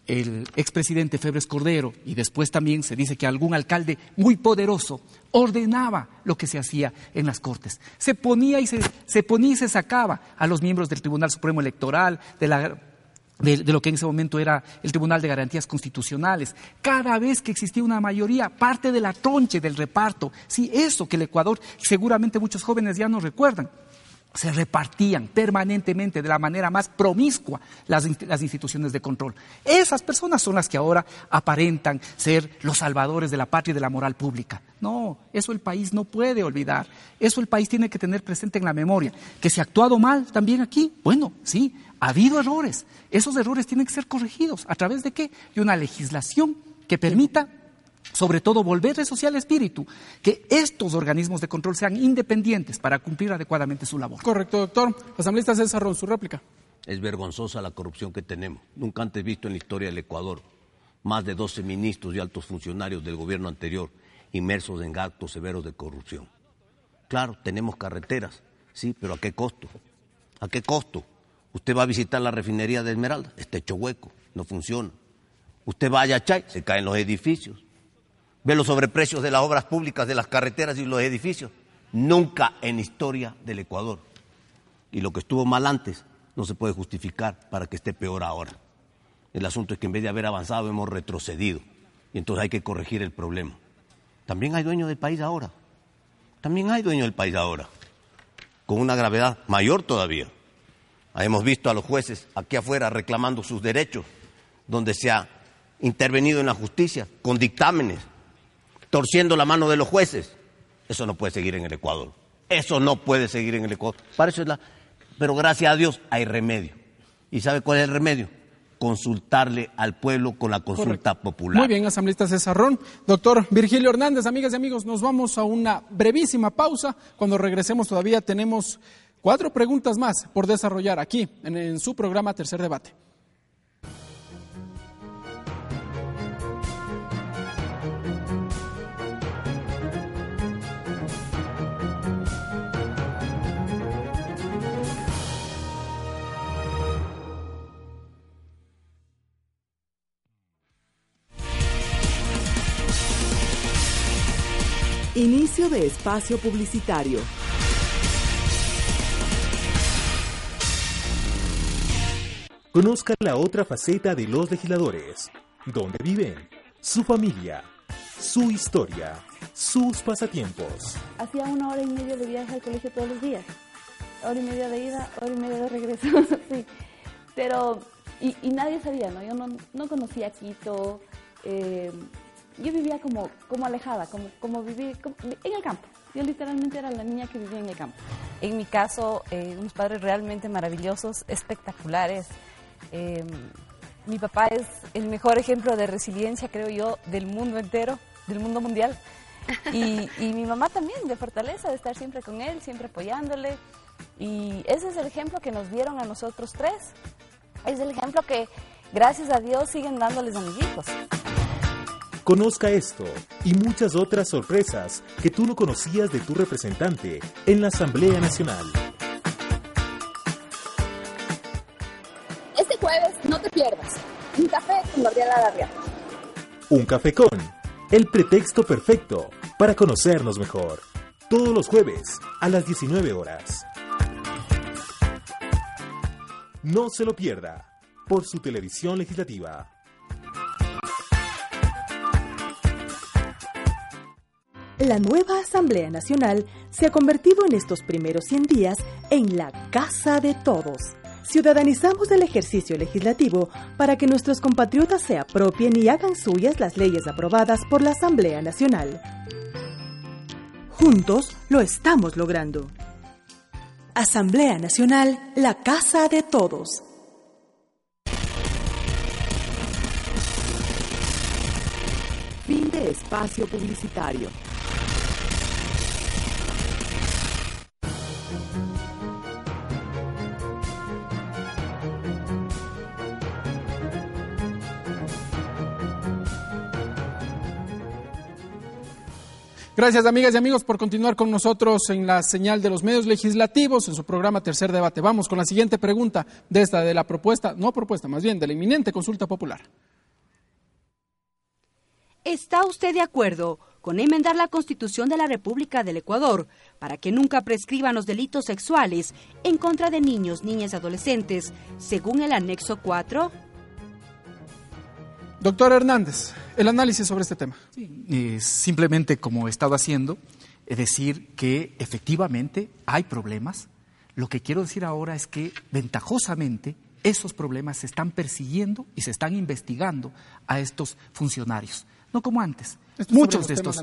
el expresidente Febres Cordero y después también se dice que algún alcalde muy poderoso ordenaba lo que se hacía en las Cortes. Se ponía y se, se ponía y se sacaba a los miembros del Tribunal Supremo Electoral, de la de, lo que en ese momento era el Tribunal de Garantías Constitucionales. Cada vez que existía una mayoría, parte de la tronche del reparto, sí, eso que el Ecuador, seguramente muchos jóvenes ya no recuerdan, se repartían permanentemente de la manera más promiscua las, las, instituciones de control. Esas personas son las que ahora aparentan ser los salvadores de la patria y de la moral pública. No, eso el país no puede olvidar. Eso el país tiene que tener presente en la memoria. Que se ha actuado mal también aquí, bueno, sí, ha habido errores. Esos errores tienen que ser corregidos. ¿A través de qué? De una legislación que permita, sobre todo, volverle social espíritu, que estos organismos de control sean independientes para cumplir adecuadamente su labor. Correcto, doctor. Asambleísta César Ron, su réplica. Es vergonzosa la corrupción que tenemos. Nunca antes visto en la historia del Ecuador más de 12 ministros y altos funcionarios del gobierno anterior inmersos en actos severos de corrupción. Claro, tenemos carreteras, sí, pero ¿a qué costo? ¿A qué costo? Usted va a visitar la refinería de Esmeralda, está hecho hueco, no funciona. Usted va a Yachay, se caen los edificios. Ve los sobreprecios de las obras públicas, de las carreteras y los edificios. Nunca en historia del Ecuador. Y lo que estuvo mal antes no se puede justificar para que esté peor ahora. El asunto es que en vez de haber avanzado hemos retrocedido. Y entonces hay que corregir el problema. También hay dueños del país ahora. También hay dueños del país ahora. Con una gravedad mayor todavía. Hemos visto a los jueces aquí afuera reclamando sus derechos, donde se ha intervenido en la justicia con dictámenes, torciendo la mano de los jueces. Eso no puede seguir en el Ecuador. Eso no puede seguir en el Ecuador. Para eso es la... Pero gracias a Dios hay remedio. ¿Y sabe cuál es el remedio? consultarle al pueblo con la consulta popular. Muy bien, asambleísta Cesarrón. Doctor Virgilio Hernández, amigas y amigos, nos vamos a una brevísima pausa. Cuando regresemos todavía tenemos Cuatro preguntas más por desarrollar aquí en, su programa Tercer Debate. Inicio de espacio publicitario. Conozca la otra faceta de los legisladores, dónde viven, su familia, su historia, sus pasatiempos. Hacía una hora y media de viaje al colegio todos los días. Hora y media de ida, hora y media de regreso. sí. Pero, y, nadie sabía, ¿no? Yo no, conocía Quito. Eh, yo vivía como, como alejada, como, como vivir en el campo. Yo literalmente era la niña que vivía en el campo. En mi caso, eh, unos padres realmente maravillosos, espectaculares. Em, mi papá es el mejor ejemplo de resiliencia, creo yo, del mundo entero, del mundo mundial. Y, mi mamá también, de fortaleza, de estar siempre con él, siempre apoyándole. Y ese es el ejemplo que nos dieron a nosotros tres. Es el ejemplo que, gracias a Dios, siguen dándoles a mis hijos. Conozca esto y muchas otras sorpresas que tú no conocías de tu representante en la Asamblea Nacional. No te pierdas. Un café con Gabriela Garria. Un café con. El pretexto perfecto para conocernos mejor. Todos los jueves a las 19 horas. No se lo pierda por su televisión legislativa. La nueva Asamblea Nacional se ha convertido en estos primeros 100 días en la casa de todos ciudadanizamos el ejercicio legislativo para que nuestros compatriotas se apropien y hagan suyas las leyes aprobadas por la Asamblea Nacional. Juntos lo estamos logrando. Asamblea Nacional, la casa de todos. Fin de espacio publicitario. Gracias, amigas y amigos, por continuar con nosotros en la señal de los medios legislativos en su programa Tercer Debate. Vamos con la siguiente pregunta de esta, de la propuesta, no propuesta, más bien, de la inminente consulta popular. ¿Está usted de acuerdo con enmendar la Constitución de la República del Ecuador para que nunca prescriban los delitos sexuales en contra de niños, niñas y adolescentes, según el anexo 4? Doctor Hernández, el análisis sobre este tema. Eh, simplemente como he estado haciendo, es decir que efectivamente hay problemas. Lo que quiero decir ahora es que ventajosamente esos problemas se están persiguiendo y se están investigando a estos funcionarios, no como antes. muchos de estos,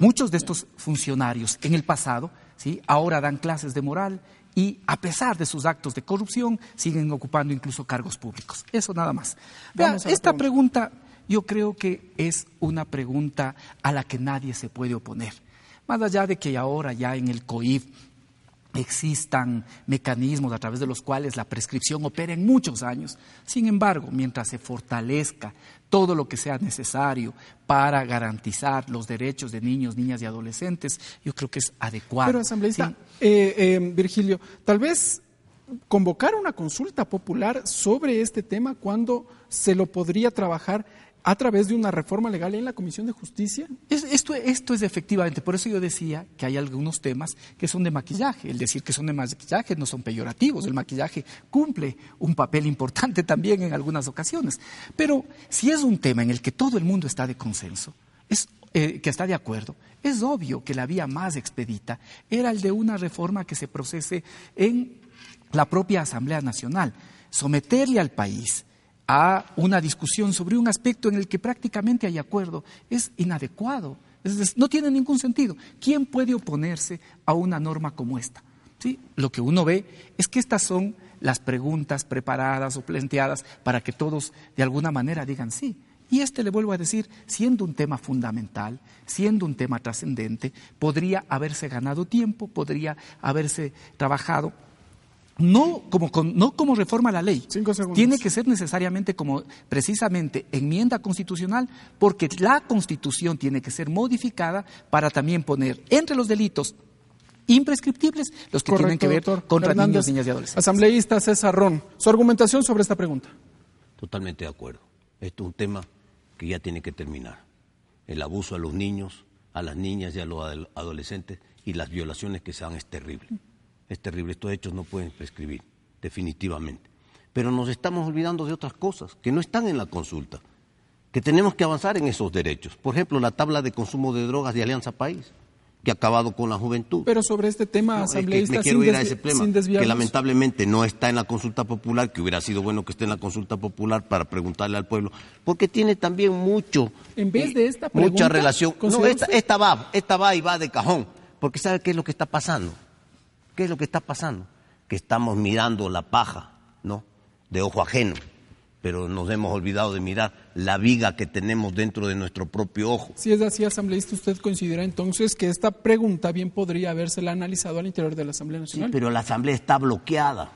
muchos de estos funcionarios en el pasado, sí, ahora dan clases de moral y a pesar de sus actos de corrupción siguen ocupando incluso cargos públicos. Eso nada más. esta pregunta. yo creo que es una pregunta a la que nadie se puede oponer. Más allá de que ahora ya en el COIF existan mecanismos a través de los cuales la prescripción opera en muchos años. Sin embargo, mientras se fortalezca todo lo que sea necesario para garantizar los derechos de niños, niñas y adolescentes, yo creo que es adecuado. Pero, asambleísta, eh, eh, Virgilio, tal vez convocar una consulta popular sobre este tema cuando se lo podría trabajar a través de una reforma legal en la Comisión de Justicia? esto, es efectivamente, por eso yo decía que hay algunos temas que son de maquillaje. El decir que son de maquillaje no son peyorativos. El maquillaje cumple un papel importante también en algunas ocasiones. Pero si es un tema en el que todo el mundo está de consenso, es, eh, que está de acuerdo, es obvio que la vía más expedita era el de una reforma que se procese en la propia Asamblea Nacional, someterle al país a una discusión sobre un aspecto en el que prácticamente hay acuerdo es inadecuado. no tiene ningún sentido. ¿Quién puede oponerse a una norma como esta? ¿Sí? Lo que uno ve es que estas son las preguntas preparadas o planteadas para que todos de alguna manera digan sí. Y este, le vuelvo a decir, siendo un tema fundamental, siendo un tema trascendente, podría haberse ganado tiempo, podría haberse trabajado no como, no como reforma a la ley, tiene que ser necesariamente como precisamente enmienda constitucional, porque la constitución tiene que ser modificada para también poner entre los delitos imprescriptibles los que tienen que ver contra niños, niñas y adolescentes. Asambleísta César Ron, su argumentación sobre esta pregunta. Totalmente de acuerdo. Esto es un tema que ya tiene que terminar. El abuso a los niños, a las niñas y a los adolescentes y las violaciones que se dan es terrible es terrible. Estos hechos no pueden prescribir, definitivamente. Pero nos estamos olvidando de otras cosas que no están en la consulta, que tenemos que avanzar en esos derechos. Por ejemplo, la tabla de consumo de drogas de Alianza País, que ha acabado con la juventud. Pero sobre este tema, asambleísta, me quiero ir a ese tema, que lamentablemente no está en la consulta popular, que hubiera sido bueno que esté en la consulta popular para preguntarle al pueblo, porque tiene también mucho, en vez de esta mucha relación. No, esta, esta va, esta va y va de cajón, porque sabe qué es lo que está pasando ¿Qué es lo que está pasando? Que estamos mirando la paja, ¿no? De ojo ajeno, pero nos hemos olvidado de mirar la viga que tenemos dentro de nuestro propio ojo. Si es así, asambleísta, ¿usted considera entonces que esta pregunta bien podría habérsela analizado al interior de la Asamblea Nacional? Sí, pero la Asamblea está bloqueada.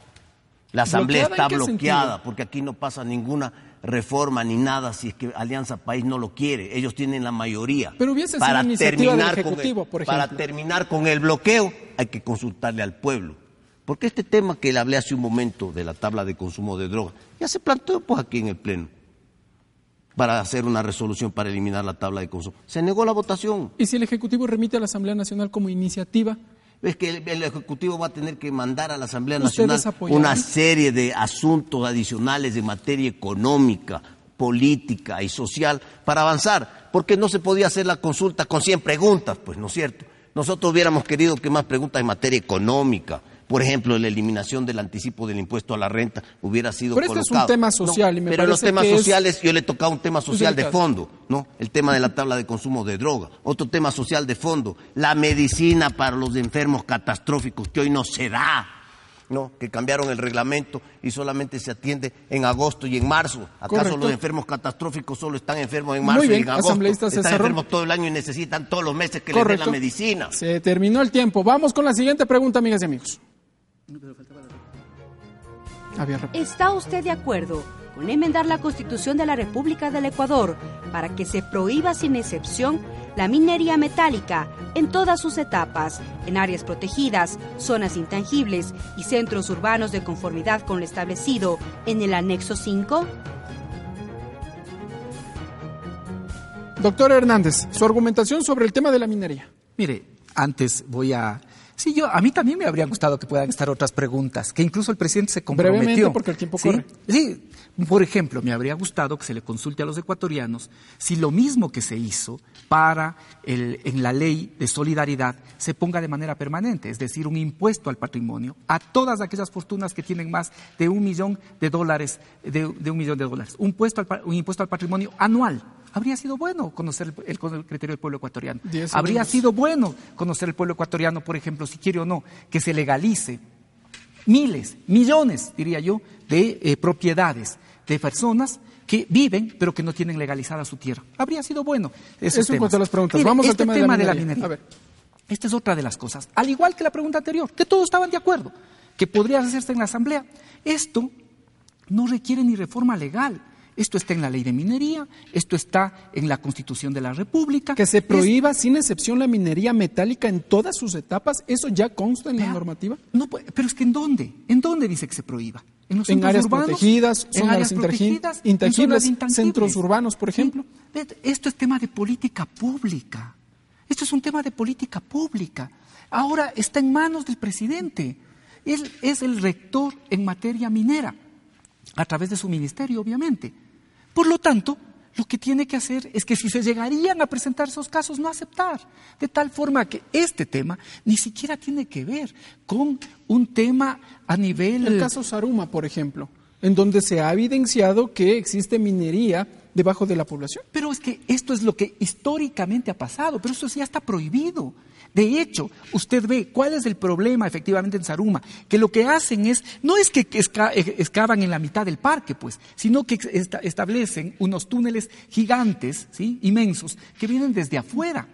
La Asamblea está bloqueada porque aquí no pasa ninguna reforma ni nada si es que Alianza País no lo quiere. Ellos tienen la mayoría. Pero hubiese para terminar con el, por Para terminar con el bloqueo hay que consultarle al pueblo. Porque este tema que le hablé hace un momento de la tabla de consumo de drogas, ya se planteó pues aquí en el Pleno para hacer una resolución para eliminar la tabla de consumo. Se negó la votación. ¿Y si el Ejecutivo remite a la Asamblea Nacional como iniciativa? Es que el, Ejecutivo va a tener que mandar a la Asamblea Nacional una serie de asuntos adicionales de materia económica, política y social para avanzar, porque no se podía hacer la consulta con 100 preguntas, pues, ¿no es cierto? Nosotros hubiéramos querido que más preguntas en materia económica, por ejemplo, la eliminación del anticipo del impuesto a la renta hubiera sido pero colocado. Este es un tema social y me Pero los temas sociales, yo le he tocado un tema social de fondo, ¿no? El tema de la tabla de consumo de droga. Otro tema social de fondo, la medicina para los enfermos catastróficos que hoy no se da. ¿no? que cambiaron el reglamento y solamente se atiende en agosto y en marzo. ¿Acaso los enfermos catastróficos solo están enfermos en marzo y en agosto? Están enfermos todo el año y necesitan todos los meses que les den la medicina. Se terminó el tiempo. Vamos con la siguiente pregunta, amigas y amigos. ¿Está usted de acuerdo con enmendar la Constitución de la República del Ecuador para que se prohíba sin excepción la minería metálica en todas sus etapas, en áreas protegidas, zonas intangibles y centros urbanos de conformidad con lo establecido en el anexo 5? Doctor Hernández, su argumentación sobre el tema de la minería. Mire, antes voy a Sí, yo, a mí también me habría gustado que puedan estar otras preguntas, que incluso el presidente se comprometió. Brevemente, porque el tiempo corre. Sí, por ejemplo, me habría gustado que se le consulte a los ecuatorianos si lo mismo que se hizo para el, en la ley de solidaridad se ponga de manera permanente, es decir, un impuesto al patrimonio a todas aquellas fortunas que tienen más de un millón de dólares, de, un millón de dólares, un, un impuesto al patrimonio anual Habría sido bueno conocer el, criterio del pueblo ecuatoriano. Habría sido bueno conocer el pueblo ecuatoriano, por ejemplo, si quiere o no, que se legalice miles, millones, diría yo, de eh, propiedades de personas que viven pero que no tienen legalizada su tierra. Habría sido bueno. Eso en cuanto a las preguntas. Vamos al este tema, de la minería. A ver. Esta es otra de las cosas. Al igual que la pregunta anterior, que todos estaban de acuerdo, que podría hacerse en la Asamblea. Esto no requiere ni reforma legal. Esto está en la ley de minería, esto está en la Constitución de la República. Que se prohíba sin excepción la minería metálica en todas sus etapas, ¿eso ya consta en la normativa? No, pero es que ¿en dónde? ¿En dónde dice que se prohíba? En, los en áreas protegidas, en áreas protegidas, intangibles, centros urbanos, por ejemplo. Esto es tema de política pública. Esto es un tema de política pública. Ahora está en manos del presidente. Él es el rector en materia minera, a través de su ministerio, obviamente. Por lo tanto, lo que tiene que hacer es que si se llegarían a presentar esos casos, no aceptar. De tal forma que este tema ni siquiera tiene que ver con un tema a nivel... El caso Saruma, por ejemplo, en donde se ha evidenciado que existe minería debajo de la población. Pero es que esto es lo que históricamente ha pasado, pero eso ya está prohibido. De hecho, usted ve cuál es el problema efectivamente en Saruma, que lo que hacen es, no es que eh, excavan en la mitad del parque, pues, sino que establecen unos túneles gigantes, ¿sí? inmensos, que vienen desde afuera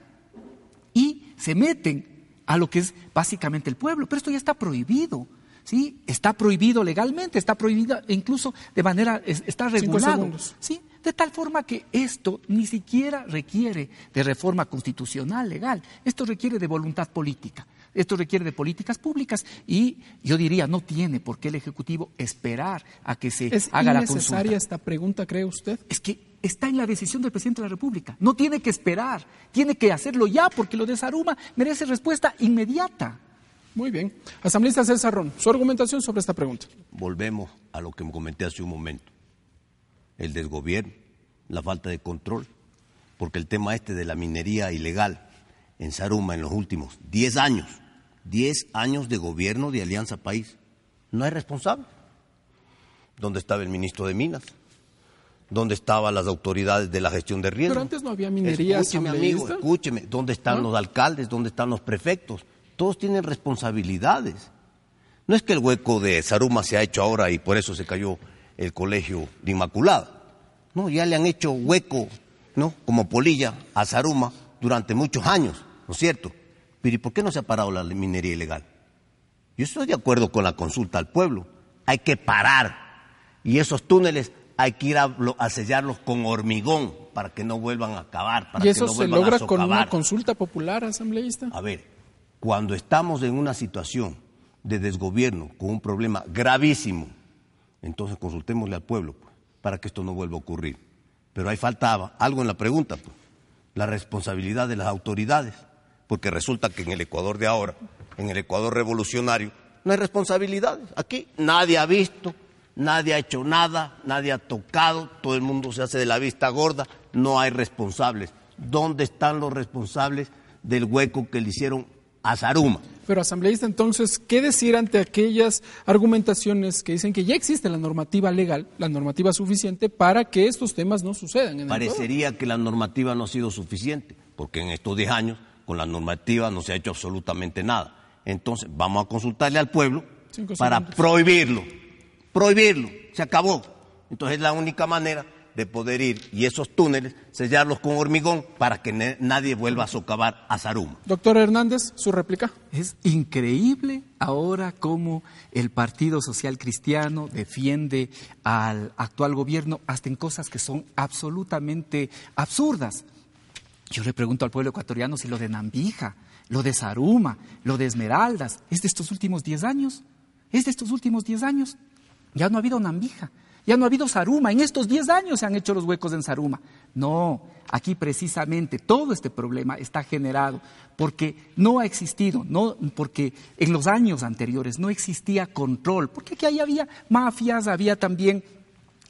y se meten a lo que es básicamente el pueblo. Pero esto ya está prohibido. ¿Sí? Está prohibido legalmente, está prohibido incluso de manera, está regulado. ¿sí? De tal forma que esto ni siquiera requiere de reforma constitucional legal, esto requiere de voluntad política. Esto requiere de políticas públicas y yo diría, no tiene por qué el Ejecutivo esperar a que se haga la consulta. ¿Es necesaria esta pregunta, cree usted? Es que está en la decisión del presidente de la República. No tiene que esperar, tiene que hacerlo ya, porque lo de Saruma merece respuesta inmediata. Muy bien. Asambleísta César Ron, su argumentación sobre esta pregunta. Volvemos a lo que me comenté hace un momento el desgobierno, la falta de control, porque el tema este de la minería ilegal en Saruma en los últimos 10 años, 10 años de gobierno de Alianza País, no hay responsable. ¿Dónde estaba el ministro de Minas? ¿Dónde estaban las autoridades de la gestión de riesgo? Pero antes no había minería. Escúcheme, amigo, escúcheme. ¿Dónde están los alcaldes? ¿Dónde están los prefectos? Todos tienen responsabilidades. No es que el hueco de Saruma se ha hecho ahora y por eso se cayó el colegio de Inmaculada. No, ya le han hecho hueco, ¿no? Como polilla a Zaruma durante muchos años, ¿no es cierto? Pero ¿y por qué no se ha parado la minería ilegal? Yo estoy de acuerdo con la consulta al pueblo. Hay que parar. Y esos túneles hay que ir a, sellarlos con hormigón para que no vuelvan a acabar. Para ¿Y eso que se logra con una consulta popular, asambleísta? A ver, cuando estamos en una situación de desgobierno, con un problema gravísimo, entonces consultémosle al pueblo pues, para que esto no vuelva a ocurrir. Pero ahí faltaba algo en la pregunta, pues, la responsabilidad de las autoridades, porque resulta que en el Ecuador de ahora, en el Ecuador revolucionario, no hay responsabilidades. Aquí nadie ha visto, nadie ha hecho nada, nadie ha tocado, todo el mundo se hace de la vista gorda, no hay responsables. ¿Dónde están los responsables del hueco que le hicieron a Zaruma? Pero asambleísta, entonces, ¿qué decir ante aquellas argumentaciones que dicen que ya existe la normativa legal, la normativa suficiente para que estos temas no sucedan? En Parecería que la normativa no ha sido suficiente, porque en estos 10 años con la normativa no se ha hecho absolutamente nada. Entonces, vamos a consultarle al pueblo para prohibirlo. Prohibirlo. Se acabó. Entonces, es la única manera de poder ir y esos túneles sellarlos con hormigón para que nadie vuelva a socavar a Saruma. Doctor Hernández, su réplica. Es increíble ahora cómo el Partido Social Cristiano defiende al actual gobierno hasta en cosas que son absolutamente absurdas. Yo le pregunto al pueblo ecuatoriano si lo de Nambija, lo de Saruma, lo de Esmeraldas, ¿es de estos últimos 10 años? ¿Es de estos últimos 10 años? Ya no ha habido Nambija, ya no ha habido Saruma. En estos 10 años se han hecho los huecos en Saruma. No, aquí precisamente todo este problema está generado porque no ha existido, no, porque en los años anteriores no existía control, porque aquí había mafias, había también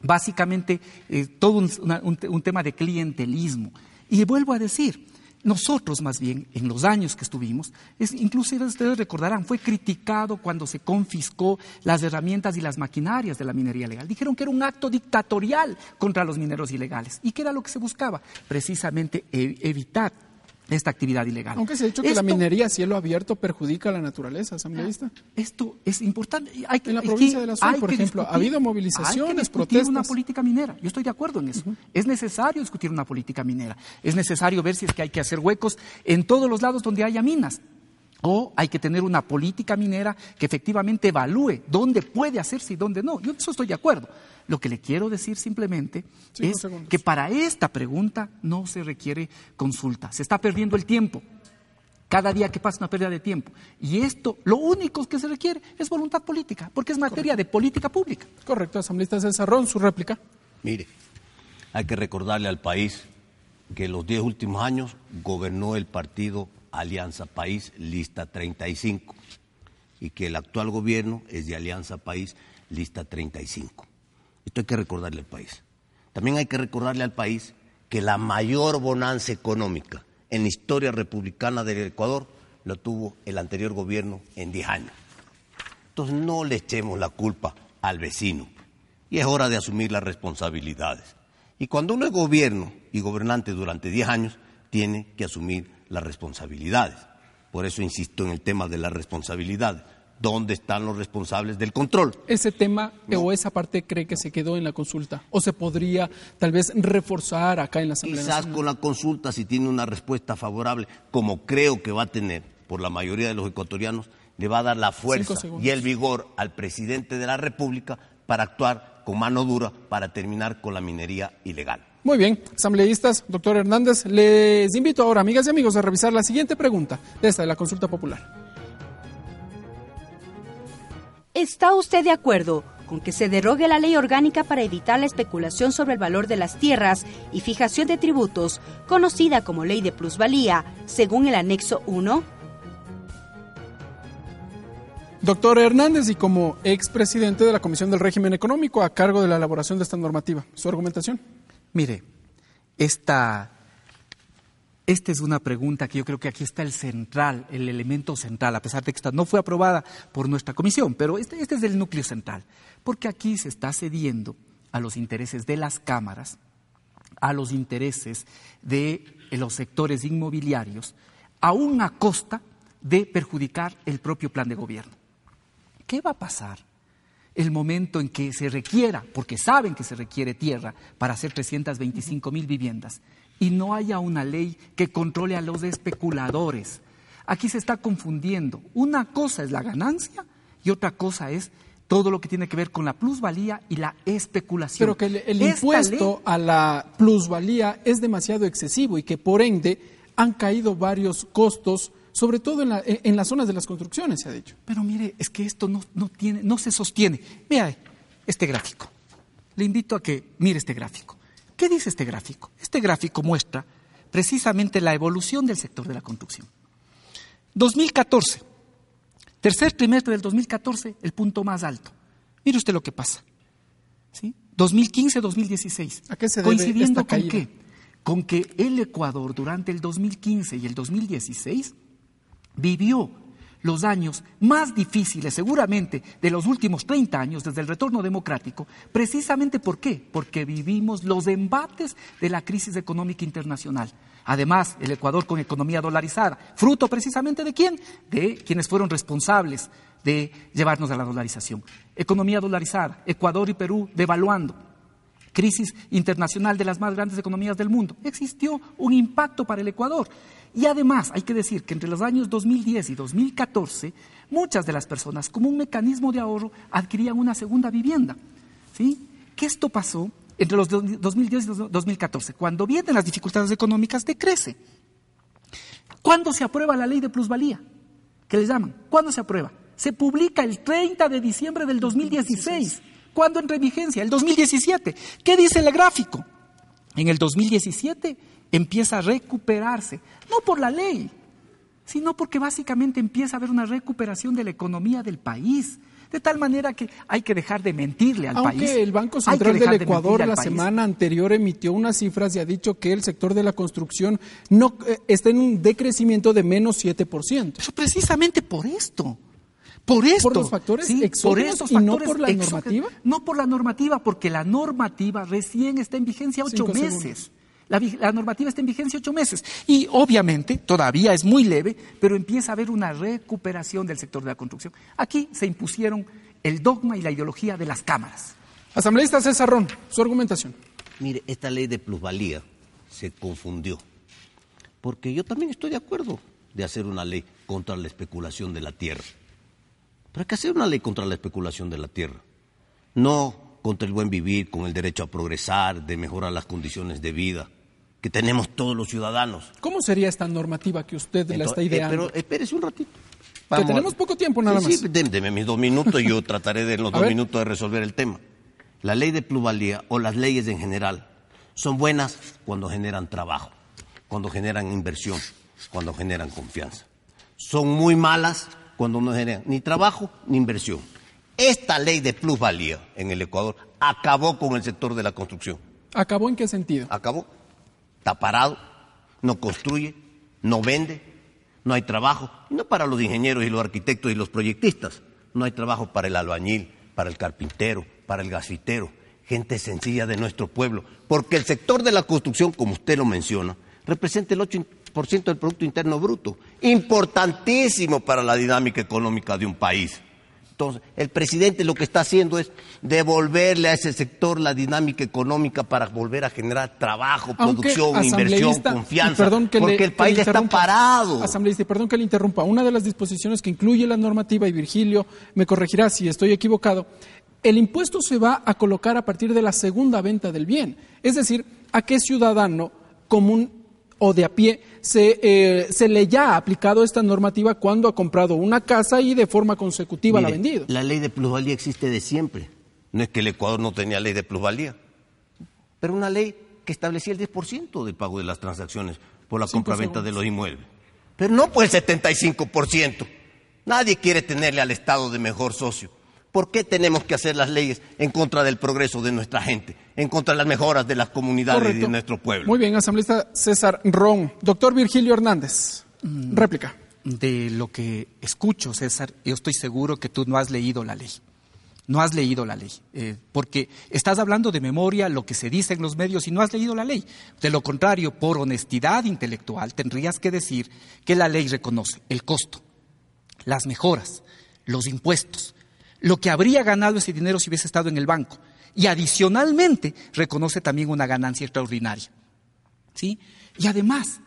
básicamente eh, todo un tema de clientelismo. Y vuelvo a decir, nosotros más bien, en los años que estuvimos, es, inclusive ustedes recordarán, fue criticado cuando se confiscó las herramientas y las maquinarias de la minería legal. Dijeron que era un acto dictatorial contra los mineros ilegales. ¿Y qué era lo que se buscaba? Precisamente e, evitar esta actividad ilegal. Aunque se ha dicho que la minería a cielo abierto perjudica a la naturaleza, asambleísta. Esto es importante. en la provincia de la Sur, por ejemplo, ha habido movilizaciones, hay que discutir una política minera. Yo estoy de acuerdo en eso. Es necesario discutir una política minera. Es necesario ver si es que hay que hacer huecos en todos los lados donde haya minas. O hay que tener una política minera que efectivamente evalúe dónde puede hacerse y dónde no. Yo en eso estoy de acuerdo. Lo que le quiero decir simplemente es que para esta pregunta no se requiere consulta. Se está perdiendo el tiempo. Cada día que pasa una pérdida de tiempo. Y esto, lo único que se requiere es voluntad política, porque es materia de política pública. Correcto, asambleísta César Ron, su réplica. Mire, hay que recordarle al país que los diez últimos años gobernó el partido Alianza País, lista 35, y que el actual gobierno es de Alianza País, lista 35. Esto hay que recordarle al país. También hay que recordarle al país que la mayor bonanza económica en la historia republicana del Ecuador lo tuvo el anterior gobierno en 10 años. Entonces no le echemos la culpa al vecino y es hora de asumir las responsabilidades. Y cuando uno es gobierno y gobernante durante 10 años, tiene que asumir las responsabilidades. Por eso insisto en el tema de las responsabilidades. ¿Dónde están los responsables del control? ¿Ese tema o esa parte cree que se quedó en la consulta? ¿O se podría tal vez reforzar acá en la Asamblea Quizás con la consulta, si tiene una respuesta favorable, como creo que va a tener por la mayoría de los ecuatorianos, le va a dar la fuerza y el vigor al presidente de la República para actuar con mano dura para terminar con la minería ilegal. Muy bien, asambleístas, doctor Hernández, les invito ahora, amigas y amigos, a revisar la siguiente pregunta de esta de la consulta popular. ¿Está usted de acuerdo con que se derogue la ley orgánica para evitar la especulación sobre el valor de las tierras y fijación de tributos, conocida como ley de plusvalía, según el anexo 1? Doctor Hernández, y como expresidente de la Comisión del Régimen Económico a cargo de la elaboración de esta normativa, ¿su argumentación? Mire, esta, esta es una pregunta que yo creo que aquí está el central, el elemento central, a pesar de que esta no fue aprobada por nuestra comisión, pero este, este es el núcleo central, porque aquí se está cediendo a los intereses de las cámaras, a los intereses de los sectores inmobiliarios, aún a costa de perjudicar el propio plan de gobierno. ¿Qué va a pasar el momento en que se requiera, porque saben que se requiere tierra para hacer 325 mil viviendas, y no haya una ley que controle a los especuladores. Aquí se está confundiendo. Una cosa es la ganancia y otra cosa es todo lo que tiene que ver con la plusvalía y la especulación. Pero que el, impuesto a la plusvalía es demasiado excesivo y que por ende han caído varios costos sobre todo en, las zonas de las construcciones, se ha dicho. Pero mire, es que esto no, tiene, no se sostiene. Vea este gráfico. Le invito a que mire este gráfico. ¿Qué dice este gráfico? Este gráfico muestra precisamente la evolución del sector de la construcción. 2014, tercer trimestre del 2014, el punto más alto. Mire usted lo que pasa. ¿Sí? 2015-2016. ¿A qué se debe Coincidiendo esta con qué? Con que el Ecuador durante el 2015 y el 2016 vivió los años más difíciles seguramente de los últimos 30 años desde el retorno democrático, precisamente ¿por qué? Porque vivimos los embates de la crisis económica internacional. Además, el Ecuador con economía dolarizada, fruto precisamente de quién? De quienes fueron responsables de llevarnos a la dolarización. Economía dolarizada, Ecuador y Perú devaluando. crisis internacional de las más grandes economías del mundo. Existió un impacto para el Ecuador. Y además, hay que decir que entre los años 2010 y 2014, muchas de las personas, como un mecanismo de ahorro, adquirían una segunda vivienda. ¿Sí? Que esto pasó entre los 2010 y 2014. Cuando vienen las dificultades económicas, decrece. ¿Cuándo se aprueba la ley de plusvalía? ¿Qué le llaman? ¿Cuándo se aprueba? Se publica el 30 de diciembre del 2016. ¿Cuándo entra en vigencia? El 2017. ¿Qué dice el gráfico? En el 2017 empieza a recuperarse, no por la ley, sino porque básicamente empieza a haber una recuperación de la economía del país. De tal manera que hay que dejar de mentirle al país. Aunque el Banco Central del Ecuador la semana anterior emitió unas cifras y ha dicho que el sector de la construcción no eh, está en un decrecimiento de menos 7%. Pero precisamente por esto. Por esto. ¿Por los factores sí, por estos y no por la normativa? No por la normativa, porque la normativa recién está en vigencia ocho meses. La, la, normativa está en vigencia ocho meses. Y obviamente, todavía es muy leve, pero empieza a haber una recuperación del sector de la construcción. Aquí se impusieron el dogma y la ideología de las cámaras. Asambleísta César Ron, su argumentación. Mire, esta ley de plusvalía se confundió. Porque yo también estoy de acuerdo de hacer una ley contra la especulación de la tierra. Pero hay que hacer una ley contra la especulación de la tierra. No contra el buen vivir, con el derecho a progresar, de mejorar las condiciones de vida que tenemos todos los ciudadanos. ¿Cómo sería esta normativa que usted la está ideando? Eh, pero espérese un ratito. que tenemos poco tiempo nada más. Sí, deme mis dos minutos y yo trataré de en los dos minutos de resolver el tema. La ley de plusvalía o las leyes en general son buenas cuando generan trabajo, cuando generan inversión, cuando generan confianza. Son muy malas cuando no generan ni trabajo ni inversión. Esta ley de plusvalía en el Ecuador acabó con el sector de la construcción. ¿Acabó en qué sentido? Acabó. Está parado, no construye, no vende, no hay trabajo. no para los ingenieros y los arquitectos y los proyectistas. No hay trabajo para el albañil, para el carpintero, para el gasitero, gente sencilla de nuestro pueblo. Porque el sector de la construcción, como usted lo menciona, representa el 8% del Producto Interno Bruto, importantísimo para la dinámica económica de un país. Entonces, el presidente lo que está haciendo es devolverle a ese sector la dinámica económica para volver a generar trabajo, producción, inversión, confianza, porque el país está parado. Asambleísta, perdón que le interrumpa. Una de las disposiciones que incluye la normativa, y Virgilio me corregirá si estoy equivocado, el impuesto se va a colocar a partir de la segunda venta del bien. Es decir, a qué ciudadano común o de a pie se, eh, se, le ya ha aplicado esta normativa cuando ha comprado una casa y de forma consecutiva la ha vendido. La ley de plusvalía existe de siempre. No es que el Ecuador no tenía ley de plusvalía, pero una ley que establecía el 10% del pago de las transacciones por la compra-venta de los inmuebles. Pero no por el 75%. Nadie quiere tenerle al Estado de mejor socio. ¿Por qué tenemos que hacer las leyes en contra del progreso de nuestra gente, en contra de las mejoras de las comunidades y de nuestro pueblo? Muy bien, asambleísta César Ron. Doctor Virgilio Hernández, mm, réplica. De lo que escucho, César, yo estoy seguro que tú no has leído la ley. No has leído la ley, eh, porque estás hablando de memoria lo que se dice en los medios y no has leído la ley. De lo contrario, por honestidad intelectual, tendrías que decir que la ley reconoce el costo, las mejoras, los impuestos, lo que habría ganado ese dinero si hubiese estado en el banco. Y adicionalmente reconoce también una ganancia extraordinaria. ¿Sí? Y además,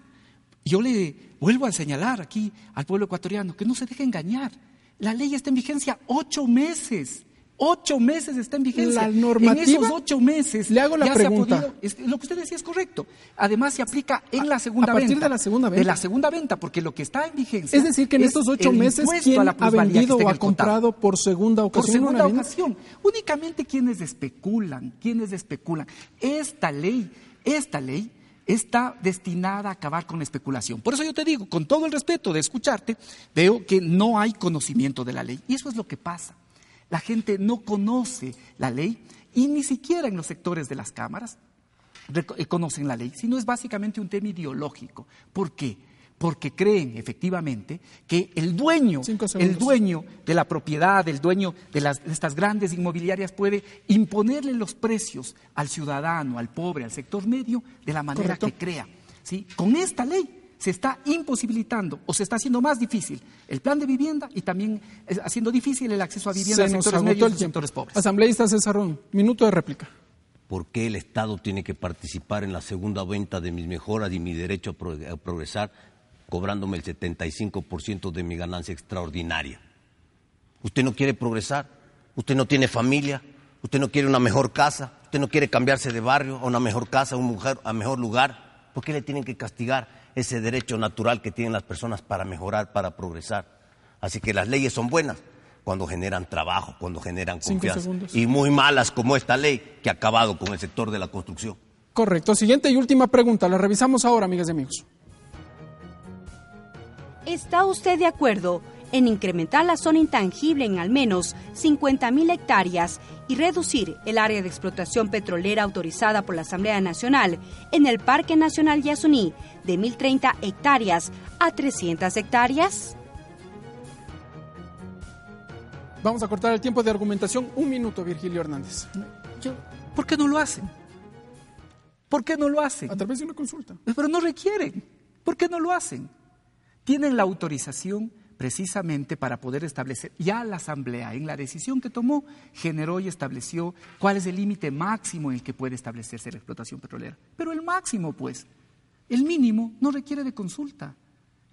yo le vuelvo a señalar aquí al pueblo ecuatoriano que no se deje engañar. La ley está en vigencia ocho meses. Ocho meses está en vigencia. La normativa. En esos ocho meses. Le hago la pregunta. lo que usted decía es correcto. Además, se aplica en la segunda venta. A partir de la segunda venta. De la segunda venta, porque lo que está en vigencia. Es decir, que en estos ocho meses, ¿quién ha vendido o ha comprado por segunda ocasión? Por segunda ocasión. Únicamente quienes especulan. Quienes especulan. Esta ley, esta ley está destinada a acabar con la especulación. Por eso yo te digo, con todo el respeto de escucharte, veo que no hay conocimiento de la ley. Y eso es lo que pasa. La gente no conoce la ley y ni siquiera en los sectores de las cámaras eh, conocen la ley, sino es básicamente un tema ideológico. ¿Por qué? Porque creen efectivamente que el dueño, el dueño de la propiedad, el dueño de, las, de estas grandes inmobiliarias puede imponerle los precios al ciudadano, al pobre, al sector medio, de la manera que crea. ¿sí? Con esta ley se está imposibilitando o se está haciendo más difícil el plan de vivienda y también haciendo difícil el acceso a vivienda en sectores medios y sectores pobres. Asambleísta César minuto de réplica. ¿Por qué el Estado tiene que participar en la segunda venta de mis mejoras y mi derecho a progresar cobrándome el 75% de mi ganancia extraordinaria? ¿Usted no quiere progresar? ¿Usted no tiene familia? ¿Usted no quiere una mejor casa? ¿Usted no quiere cambiarse de barrio a una mejor casa, a un mujer, a mejor lugar? ¿Por qué le tienen que castigar ese derecho natural que tienen las personas para mejorar, para progresar? Así que las leyes son buenas cuando generan trabajo, cuando generan confianza. Y muy malas como esta ley que ha acabado con el sector de la construcción. Correcto. Siguiente y última pregunta. La revisamos ahora, amigas y amigos. ¿Está usted de acuerdo en incrementar la zona intangible en al menos 50.000 hectáreas y reducir el área de explotación petrolera autorizada por la Asamblea Nacional en el Parque Nacional Yasuní de 1.030 hectáreas a 300 hectáreas? Vamos a cortar el tiempo de argumentación. Un minuto, Virgilio Hernández. ¿Por qué no lo hacen? ¿Por qué no lo hacen? A través de una consulta. Pero no requieren. ¿Por qué no lo hacen? Tienen la autorización precisamente para poder establecer, ya la Asamblea en la decisión que tomó generó y estableció cuál es el límite máximo en el que puede establecerse la explotación petrolera. Pero el máximo, pues, el mínimo no requiere de consulta.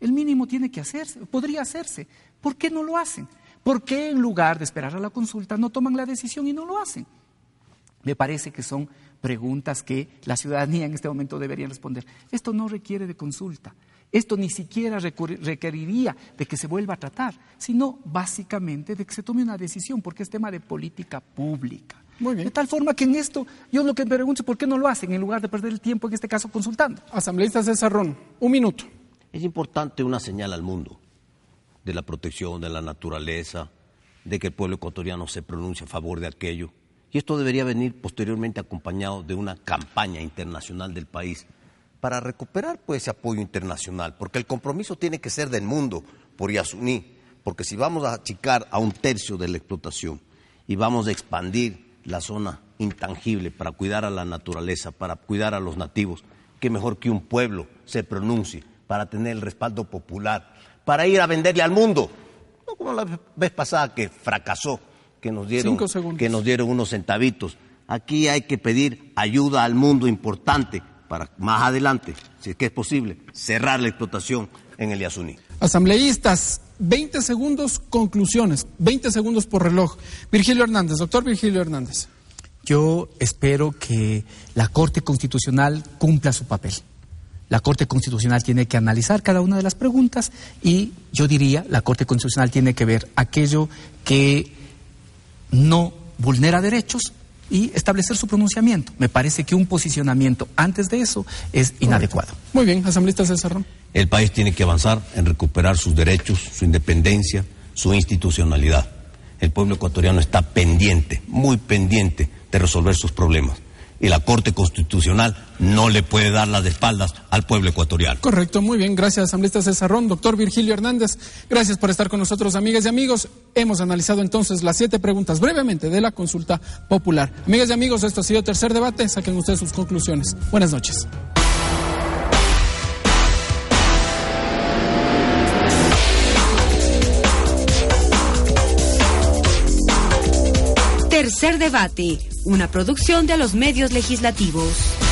El mínimo tiene que hacerse, podría hacerse. ¿Por qué no lo hacen? ¿Por qué en lugar de esperar a la consulta no toman la decisión y no lo hacen? Me parece que son preguntas que la ciudadanía en este momento debería responder. Esto no requiere de consulta. Esto ni siquiera requeriría de que se vuelva a tratar, sino básicamente de que se tome una decisión, porque es tema de política pública. Muy bien. De tal forma que en esto, yo lo que me pregunto es por qué no lo hacen en lugar de perder el tiempo, en este caso, consultando. Asambleísta César Ron, un minuto. Es importante una señal al mundo de la protección de la naturaleza, de que el pueblo ecuatoriano se pronuncie a favor de aquello. Y esto debería venir posteriormente acompañado de una campaña internacional del país para recuperar pues, ese apoyo internacional, porque el compromiso tiene que ser del mundo por Yasuní, porque si vamos a achicar a un tercio de la explotación y vamos a expandir la zona intangible para cuidar a la naturaleza, para cuidar a los nativos, qué mejor que un pueblo se pronuncie para tener el respaldo popular para ir a venderle al mundo. No como la vez pasada que fracasó, que nos dieron, que nos dieron unos centavitos. Aquí hay que pedir ayuda al mundo importante para más adelante, si es que es posible, cerrar la explotación en el Yasuní. Asambleístas, 20 segundos, conclusiones, 20 segundos por reloj. Virgilio Hernández, doctor Virgilio Hernández. Yo espero que la Corte Constitucional cumpla su papel. La Corte Constitucional tiene que analizar cada una de las preguntas y yo diría, la Corte Constitucional tiene que ver aquello que no vulnera derechos y establecer su pronunciamiento. Me parece que un posicionamiento antes de eso es inadecuado. Muy bien, asambleísta César. El país tiene que avanzar en recuperar sus derechos, su independencia, su institucionalidad. El pueblo ecuatoriano está pendiente, muy pendiente de resolver sus problemas y la Corte Constitucional no le puede dar las espaldas al pueblo ecuatoriano. Correcto, muy bien. Gracias, asambleísta César Ron. Doctor Virgilio Hernández, gracias por estar con nosotros, amigas y amigos. Hemos analizado entonces las siete preguntas brevemente de la consulta popular. Amigas y amigos, esto ha sido tercer debate. Saquen ustedes sus conclusiones. Buenas noches. Tercer debate una producción de los medios legislativos.